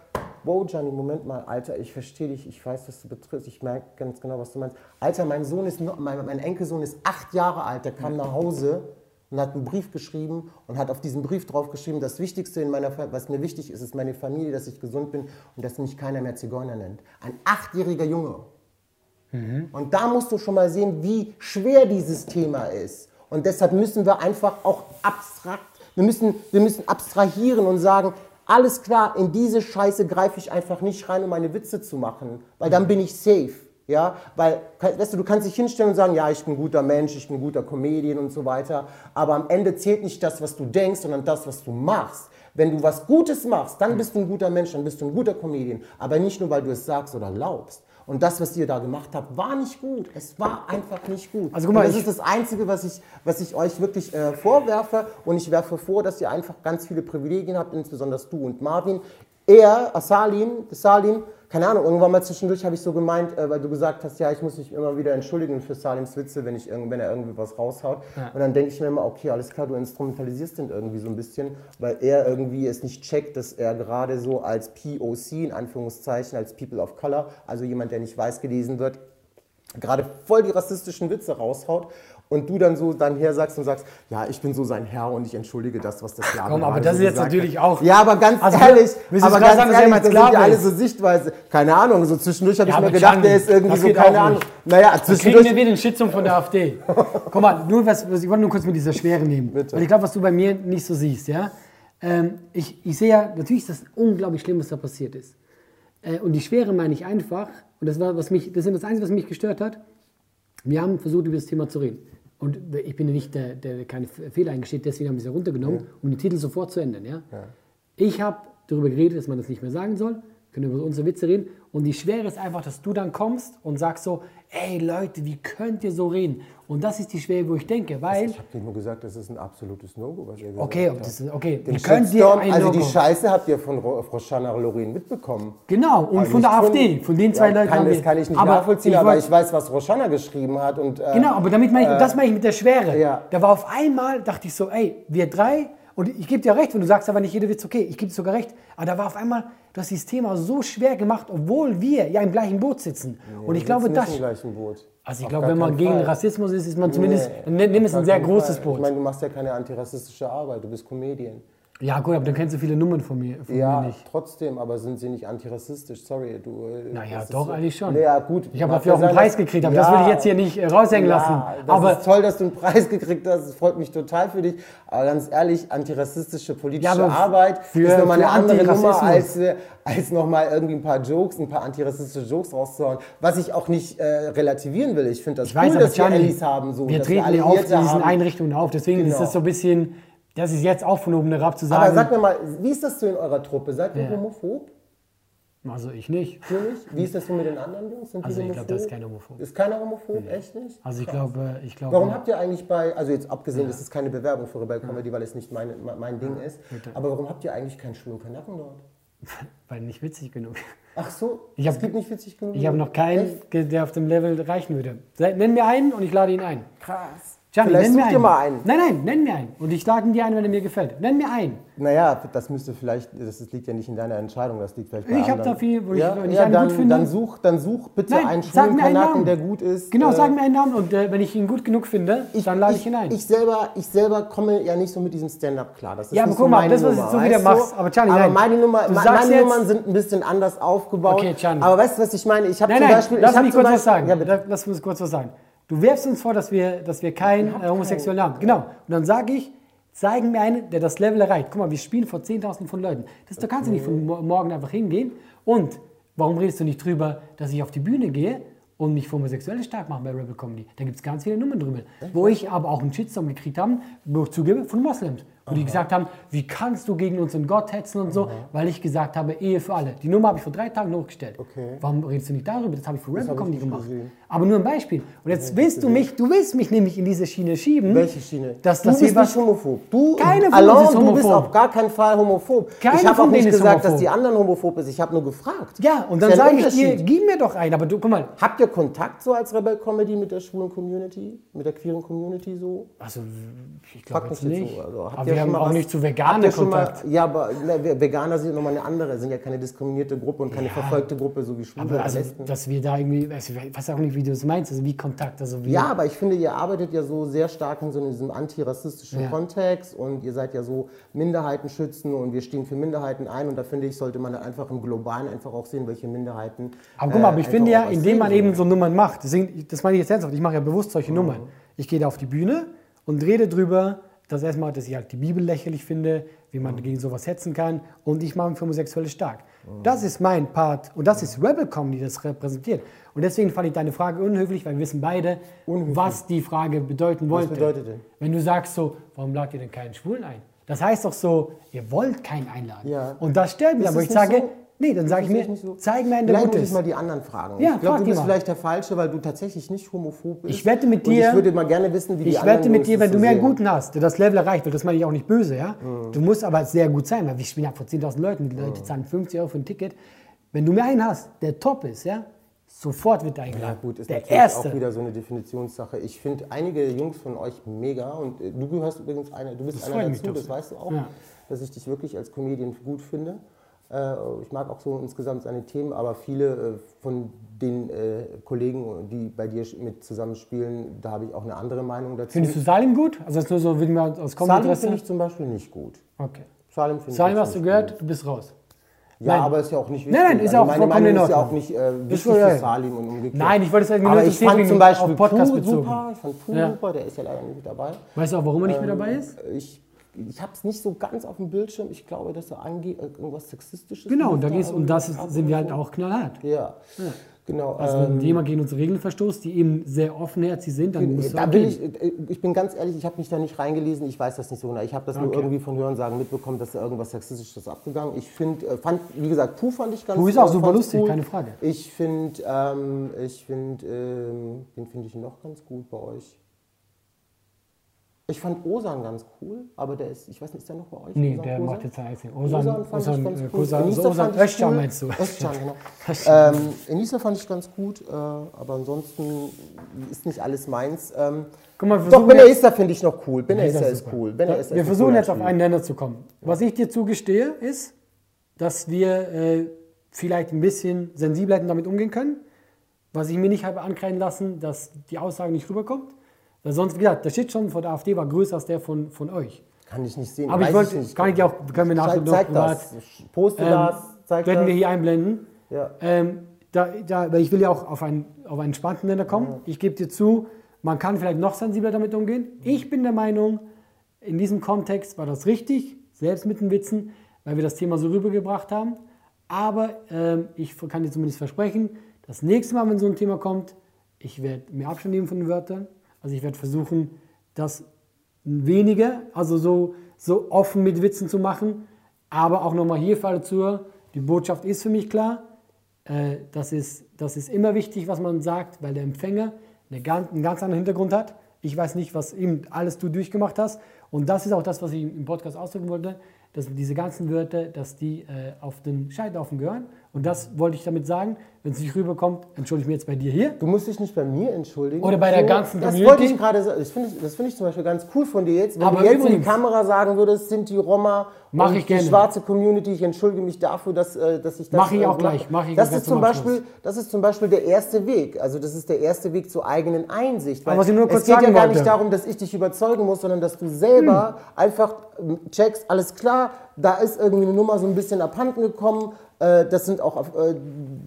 wow, Gianni, Moment mal, Alter, ich verstehe dich, ich weiß, was du betriffst, ich merke ganz genau, was du meinst. Alter, mein Sohn ist, mein, mein Enkelsohn ist acht Jahre alt, der kam nach Hause und hat einen Brief geschrieben und hat auf diesen Brief drauf geschrieben, das Wichtigste in meiner, was mir wichtig ist, ist meine Familie, dass ich gesund bin und dass mich keiner mehr Zigeuner nennt. Ein achtjähriger Junge. Mhm. Und da musst du schon mal sehen, wie schwer dieses Thema ist. Und deshalb müssen wir einfach auch abstrakt, wir müssen, wir müssen abstrahieren und sagen, alles klar, in diese Scheiße greife ich einfach nicht rein, um meine Witze zu machen, weil dann bin ich safe. Ja, weil, weißt du, du kannst dich hinstellen und sagen, ja, ich bin ein guter Mensch, ich bin ein guter Comedian und so weiter, aber am Ende zählt nicht das, was du denkst, sondern das, was du machst. Wenn du was Gutes machst, dann bist du ein guter Mensch, dann bist du ein guter Comedian. Aber nicht nur, weil du es sagst oder glaubst. Und das, was ihr da gemacht habt, war nicht gut. Es war einfach nicht gut. Also guck mal, Und das ist das Einzige, was ich, was ich euch wirklich äh, vorwerfe. Und ich werfe vor, dass ihr einfach ganz viele Privilegien habt, insbesondere du und Marvin. Er, Salim, Salim, keine Ahnung, irgendwann mal zwischendurch habe ich so gemeint, äh, weil du gesagt hast, ja, ich muss mich immer wieder entschuldigen für Salims Witze, wenn, ich, irgend- wenn er irgendwie was raushaut. Und dann denke ich mir immer, okay, alles klar, du instrumentalisierst den irgendwie so ein bisschen, weil er irgendwie es nicht checkt, dass er gerade so als POC, in Anführungszeichen, als People of Color, also jemand, der nicht weiß gelesen wird, gerade voll die rassistischen Witze raushaut und du dann so dann her sagst und sagst, ja, ich bin so sein Herr und ich entschuldige das, was das Jahr Komm, gerade aber das so ist jetzt natürlich hat. auch- Ja, aber ganz Also, ehrlich, aber ganz sagen, ehrlich, das sind ja alle ist? so Sichtweise. Keine Ahnung, so zwischendurch habe Ja, ich mir gedacht, Can, der ist irgendwie so, keine Ahnung. Naja, Dann kriegen zwischendurch... wir wieder den Shitstorm von der AfD. Guck mal, nur was, was ich wollte nur kurz mit dieser Schwere nehmen. Bitte. Weil ich glaube, was du bei mir nicht so siehst, ja. Ähm, ich, ich sehe ja, natürlich ist das unglaublich schlimm, was da passiert ist. Äh, und die Schwere meine ich einfach, und das war, was mich, das ist das Einzige, was mich gestört hat. Wir haben versucht, über das Thema zu reden. Und ich bin ja nicht der, der keine Fehler eingesteht, deswegen haben wir es ja runtergenommen, um den Titel sofort zu ändern. Ja? Ich habe darüber geredet, dass man das nicht mehr sagen soll. Wir können über unsere Witze reden. Und die Schwere ist einfach, dass du dann kommst und sagst so, ey Leute, wie könnt ihr so reden? Und das ist die Schwere, wo ich denke, weil, Ich habe dir nur gesagt, das ist ein absolutes No-Go, was ihr gesagt okay, habt. das, okay, Den wie könnt ihr ein also die? Scheiße habt ihr von Ro- Frau Shana Loren mitbekommen. Genau, und Also von der AfD, von den zwei ja, Leuten Kann, das kann ich nicht aber nachvollziehen, ich aber ich weiß, was Roshana geschrieben hat. Und, äh, Genau, aber damit meine ich, das meine ich mit der Schwere. ja. Da war auf einmal, dachte ich so, ey, wir drei, und ich gebe dir recht, wenn du sagst, aber nicht jeder Witz okay, ich gebe dir sogar recht, aber da war auf einmal, du hast dieses Thema so schwer gemacht, obwohl wir ja im gleichen Boot sitzen. und ich glaube, das, nicht im gleichen Boot. also ich Auf glaube, wenn man gegen Fall. Rassismus ist, ist man zumindest, Nee, nimm es ein sehr keinen großes Fall. Boot. Ich meine, du machst ja keine antirassistische Arbeit, du bist Comedian. Ja gut, aber dann kennst du viele Nummern von mir, von Ja, mir nicht. trotzdem, aber sind sie nicht antirassistisch? Sorry, du. äh, Naja, ist doch, so- eigentlich schon. Naja, gut. Ich habe dafür auch ja einen Preis gekriegt, aber das will ich jetzt hier nicht äh, raushängen lassen. Ja, das Aber ist toll, dass du einen Preis gekriegt hast. Das freut mich total für dich. Aber ganz ehrlich, antirassistische politische Ja, Arbeit für- ist nochmal eine andere Nummer, als, äh, als nochmal irgendwie ein paar Jokes, ein paar antirassistische Jokes rauszuhauen. Was ich auch nicht äh, relativieren will. Ich finde das Ich cool, weiß, dass wir Gianni, Allies haben. So, wir treten alle ja auf Alliierte diesen haben. Einrichtungen auf, deswegen ist Genau. das so ein bisschen, das ist jetzt auch von oben herab zu sagen. Aber sag mir mal, wie ist das so in eurer Truppe? Seid ihr Ja. homophob? also ich nicht. Ihr nicht? Wie ist das so mit den anderen Jungs? Sind die Also ich glaube, homophob? das ist kein Homophob. Ist keiner homophob? Echt nicht? Also ich glaube, ich glaube. Warum habt ihr eigentlich bei, also jetzt abgesehen, das ist keine Bewerbung für Rebel Comedy, weil es nicht meine, mein Ding ist, aber warum habt ihr eigentlich keinen schwulen Kanacken dort? Weil nicht witzig genug. Ach so, Ich es hab- gibt nicht witzig genug. Ich habe noch keinen, Echt? der auf dem Level reichen würde. Nenn mir einen und ich lade ihn ein. Krass. Gianni, Vielleicht nenn mir einen. dir mal einen. Nein, nein, nenn mir einen. Und ich lade ihn dir ein, wenn er mir gefällt. Nenn mir einen. Naja, das müsste vielleicht, das liegt ja nicht in deiner Entscheidung, das liegt vielleicht bei Ich hab anderen. da viel, wo ich- ja, wenn ich ja, einen dann, gut finde- Dann such, dann such bitte Nein, einen schwulen Kanaken, Namen. der gut ist. Genau, Äh, sag mir einen Namen und äh, wenn ich ihn gut genug finde, dann lade ich, ihn ein. Ich selber, ich selber komme ja nicht so mit diesem Stand-up klar. Das ist Ja, aber guck so mal, das, was Nummer, so wieder machst, aber Gianni, aber nein. meine, Nummer, Du me- sagst meine jetzt- Nummern sind ein bisschen anders aufgebaut. Okay, Gianni. Aber weißt du, was ich meine? Ich habe zum Beispiel, lass ich mich kurz was sagen. Lass- lass uns kurz was sagen. Du wirfst uns vor, dass wir, dass wir keinen äh, Homosexuellen haben. Genau. Und dann sage ich, zeigen mir einen, der das Level erreicht. Guck mal, wir spielen vor 10.000 von Leuten. Das, da kannst du nicht von mo- morgen einfach hingehen. Und warum redest du nicht drüber, dass ich auf die Bühne gehe und mich für Homosexuelle stark mache bei Rebel Comedy? Da gibt es ganz viele Nummern drüber. Wo ich aber auch einen Shitstorm gekriegt habe, wo ich zugebe, von Moslems. Wo die gesagt haben, wie kannst du gegen unseren Gott hetzen und so, weil ich gesagt habe, Ehe für alle. Die Nummer habe ich vor drei Tagen hochgestellt. Okay. Warum redest du nicht darüber? Das habe ich für nicht gemacht. gesehen. Aber nur ein Beispiel. Und jetzt willst du mich, du willst mich nämlich in diese Schiene schieben. Welche Schiene? Dass, du bist nicht homophob. Du, Keine uns ist du bist homophob. auf gar keinen Fall homophob. Keine ich habe auch nicht gesagt, dass homophob. die anderen homophob ist. Ich habe nur gefragt. Ja, und dann ja sage ich dir, gib mir doch einen. Aber du, guck mal, Habt ihr Kontakt so als Rebel Comedy mit der schwulen Community, mit der queeren Community so? also ich glaube nicht. so. Also, habt ihr wir haben auch nicht zu habt Veganer ihr schon mal- Kontakt. Ja, aber ne, Veganer sind nochmal eine andere, sind ja keine diskriminierte Gruppe und keine verfolgte Gruppe, so wie Schwule also, dass wir da irgendwie, ich weiß auch nicht, wie du es meinst, also wie Kontakt, also wie. Ja, aber ich finde, ihr arbeitet ja so sehr stark in so diesem antirassistischen Ja. Kontext und ihr seid ja so Minderheiten schützen und wir stehen für Minderheiten ein und da finde ich, sollte man dann einfach im Globalen einfach auch sehen, welche Minderheiten. Aber guck mal, aber äh, ich finde ja, indem man eben so Nummern macht, deswegen, das meine ich jetzt ernsthaft, ich mache ja bewusst solche Nummern. Ich gehe da auf die Bühne und rede drüber, Das erstmal, dass ich halt die Bibel lächerlich finde, wie man gegen sowas hetzen kann und ich mache mich für Homosexuelle stark. Das ist mein Part und das ist Rebel Comedy, das repräsentiert. Und deswegen fand ich deine Frage unhöflich, weil wir wissen beide, was die Frage bedeuten wollte. bedeutet denn? Wenn du sagst so, warum ladet ihr denn keinen Schwulen ein? Das heißt doch so, ihr wollt keinen einladen. Ja. Und das stört mich, es ich sage, so? Nee, dann sage ich mir, so? zeig mir der Vielleicht muss ich mal die anderen fragen. Ja, ich glaube, du bist mal. vielleicht der Falsche, weil du tatsächlich nicht homophob bist. Ich wette mit Und dir- ich würde mal gerne wissen, wie die Ich anderen wette mit dir, wenn du mehr einen sehen. guten hast, der das Level erreicht, und das meine ich auch nicht böse, ja? Du musst aber sehr gut sein, weil wir spielen ja vor 10.000 Leuten, die Leute zahlen 50 Euro für ein Ticket. Wenn du mehr einen hast, der top ist, ja? Sofort wird Ja eingeladen. gut, ist der Erste. auch wieder so eine Definitionssache. Ich finde einige Jungs von euch mega und äh, du gehörst übrigens einer, du bist Das einer dazu, das weißt du auch, Ja. dass ich dich wirklich als Comedian gut finde. Äh, ich mag auch so insgesamt seine Themen, aber viele äh, von den äh, Kollegen, die bei dir mit zusammenspielen, da habe ich auch eine andere Meinung dazu. Findest du Salim gut? Also das ist nur so, wenn wir aus Salim finde ich zum Beispiel nicht gut. Okay. Salim finde Salim ich hast du gehört, Gut. du bist raus. Ja, Nein. aber ist ja auch nicht wichtig. Nein, nein, ist ja auch meine vollkommen Meinung in ist ja auch nicht äh, wichtig für. Salim und umgekehrt. Nein, ich wollte es halt nur Aber ich fand zum Beispiel auf Podcast Pooh bezogen. super, ich fand Pooh Ja. super, der ist ja leider nicht mit dabei. Weißt du auch, warum er nicht mit dabei ist? Ich, ich habe es nicht so ganz auf dem Bildschirm. Ich glaube, dass er ange äh, irgendwas Sexistisches Genau, und, da geht's, und das ist, sind wir halt auch knallhart. Ja, genau. Also ähm, wenn jemand gegen unsere Regeln verstoßt, die eben sehr offenherzig sind, dann muss da will ich, äh, ich bin ganz ehrlich, ich habe mich da nicht reingelesen, ich weiß das nicht so genau. Ich habe das nur Okay. irgendwie von Hörensagen mitbekommen, dass da irgendwas Sexistisches abgegangen Ich finde, äh, fand, wie gesagt, Puh fand ich ganz Puh ist auch äh, super fand's lustig, keine Frage. Ich finde, ähm, ich finde, ähm, den finde ich noch ganz gut bei euch. Ich fand Osan ganz cool, aber der ist, ich weiß nicht, ist der noch bei euch? Nee, Osan der Kosan? macht jetzt sein eigenes. Osan Osan, fand Osan, ich ganz cool. Kosan, Enisa Osan fand Özcan cool. meinst du? Özcan, genau. ähm, Enisa fand ich ganz gut, äh, aber ansonsten ist nicht alles meins. Ähm, Guck mal, wir doch, Benacer jetzt- finde ich noch cool. Benacer ist super. cool. Benacer wir ist versuchen jetzt auf einen Nenner zu kommen. Was ich dir zugestehe, ist, dass wir äh, vielleicht ein bisschen sensibler hätten damit umgehen können. Was ich mir nicht habe ankreiden lassen, dass die Aussage nicht rüberkommt. Weil sonst, wie gesagt, der Shitstorm von der AfD war größer als der von, von euch. Kann ich nicht sehen. Aber ich wollte, nicht. kann ich dir auch, können wir nachher noch zeig privat. das. Poste Ähm, das. Zeig werden das. wir hier einblenden. Ja. Ähm, da, da, weil ich will ja auch auf einen, auf einen entspannten Nenner kommen. Ich gebe dir zu, man kann vielleicht noch sensibler damit umgehen. Ich bin der Meinung, in diesem Kontext war das richtig, selbst mit den Witzen, weil wir das Thema so rübergebracht haben. Aber ähm, ich kann dir zumindest versprechen, das nächste Mal, wenn so ein Thema kommt, ich werde mir Abstand nehmen von den Wörtern. Also ich werde versuchen, das weniger, also so, so offen mit Witzen zu machen. Aber auch nochmal hier für alle Zuhörer, die Botschaft ist für mich klar. Äh, das, ist, das ist immer wichtig, was man sagt, weil der Empfänger eine ganz, einen ganz anderen Hintergrund hat. Ich weiß nicht, was eben alles du durchgemacht hast. Und das ist auch das, was ich im Podcast ausdrücken wollte, dass diese ganzen Wörter, dass die äh, auf den Scheiterhaufen gehören. Und das wollte ich damit sagen. Wenn es nicht rüberkommt, entschuldige ich mich jetzt bei dir hier. Du musst dich nicht bei mir entschuldigen. Oder bei der ganzen Das Community. wollte ich gerade sagen. Das finde ich, das finde ich zum Beispiel ganz cool von dir jetzt. Wenn Aber du jetzt in die Kamera sagen würdest, sind die Roma Mach ich die gerne. schwarze Community, ich entschuldige mich dafür, dass, äh, dass ich das Mach ich äh, auch mache. gleich. Mach ich das, ist zum. Beispiel, das ist zum Beispiel der erste Weg. Also das ist der erste Weg zur eigenen Einsicht. Aber was ich nur kurz es geht ja gar wollte. nicht darum, dass ich dich überzeugen muss, sondern dass du selber einfach ähm, checkst, alles klar, da ist irgendwie eine Nummer so ein bisschen abhanden gekommen. Äh, Das sind auch, äh,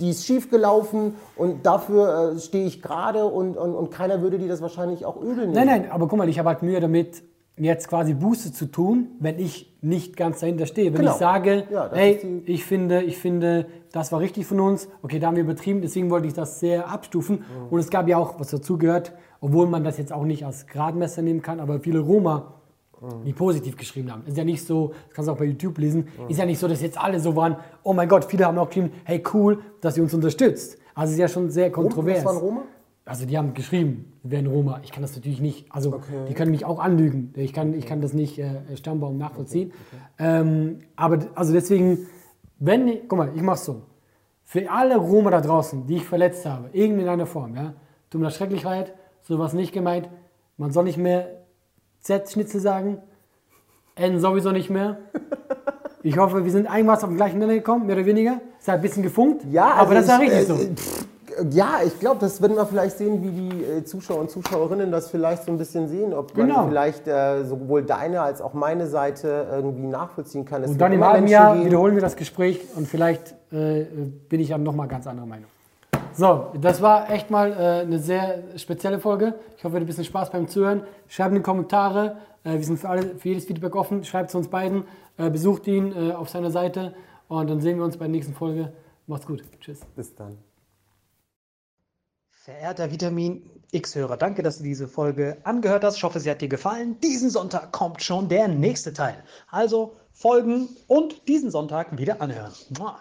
die ist schief gelaufen und dafür äh, stehe ich gerade und, und, und keiner würde dir das wahrscheinlich auch übel nehmen. Nein, nein, aber guck mal, ich habe halt Mühe damit, jetzt quasi Buße zu tun, wenn ich nicht ganz dahinter stehe. Wenn Genau. ich sage, Ja, hey, ich finde, ich finde, das war richtig von uns, okay, da haben wir übertrieben, deswegen wollte ich das sehr abstufen. Mhm. Und es gab ja auch, was dazugehört, obwohl man das jetzt auch nicht als Gradmesser nehmen kann, aber viele Roma, Mhm. die positiv geschrieben haben. Ist ja nicht so, das kannst du auch bei YouTube lesen, ist ja nicht so, dass jetzt alle so waren, oh mein Gott, viele haben auch geschrieben, hey cool, dass ihr uns unterstützt. Also es ist ja schon sehr kontrovers. Was waren Roma? Also die haben geschrieben, wir wären Roma. Ich kann das natürlich nicht, also die können mich auch anlügen. Ich kann, ich kann das nicht äh, Stammbaum nachvollziehen. Ähm, aber also deswegen, wenn, guck mal, ich mach's so. Für alle Roma da draußen, die ich verletzt habe, irgendeiner Form, ja, tut mir das schrecklich leid, sowas nicht gemeint. Man soll nicht mehr Z-Schnitzel sagen, N sowieso nicht mehr. Ich hoffe, wir sind einmal auf den gleichen Nenner gekommen, mehr oder weniger. Es hat ein bisschen gefunkt, Ja, aber das also war ich, richtig äh, so. pff, Ja, ich glaube, das werden wir vielleicht sehen, wie die äh, Zuschauer und Zuschauerinnen das vielleicht so ein bisschen sehen, ob Genau. man vielleicht äh, sowohl deine als auch meine Seite irgendwie nachvollziehen kann. Es Und dann im halben Jahr wiederholen wir das Gespräch und vielleicht äh, bin ich dann nochmal ganz anderer Meinung. So, das war echt mal äh, eine sehr spezielle Folge. Ich hoffe, ihr habt ein bisschen Spaß beim Zuhören. Schreibt in die Kommentare. Äh, wir sind für, alle, für jedes Feedback offen. Schreibt zu uns beiden. Äh, besucht ihn äh, auf seiner Seite. Und dann sehen wir uns bei der nächsten Folge. Macht's gut. Tschüss. Bis dann. Verehrter Vitamin X-Hörer, danke, dass du diese Folge angehört hast. Ich hoffe, sie hat dir gefallen. Diesen Sonntag kommt schon der nächste Teil. Also folgen und diesen Sonntag wieder anhören. Mua.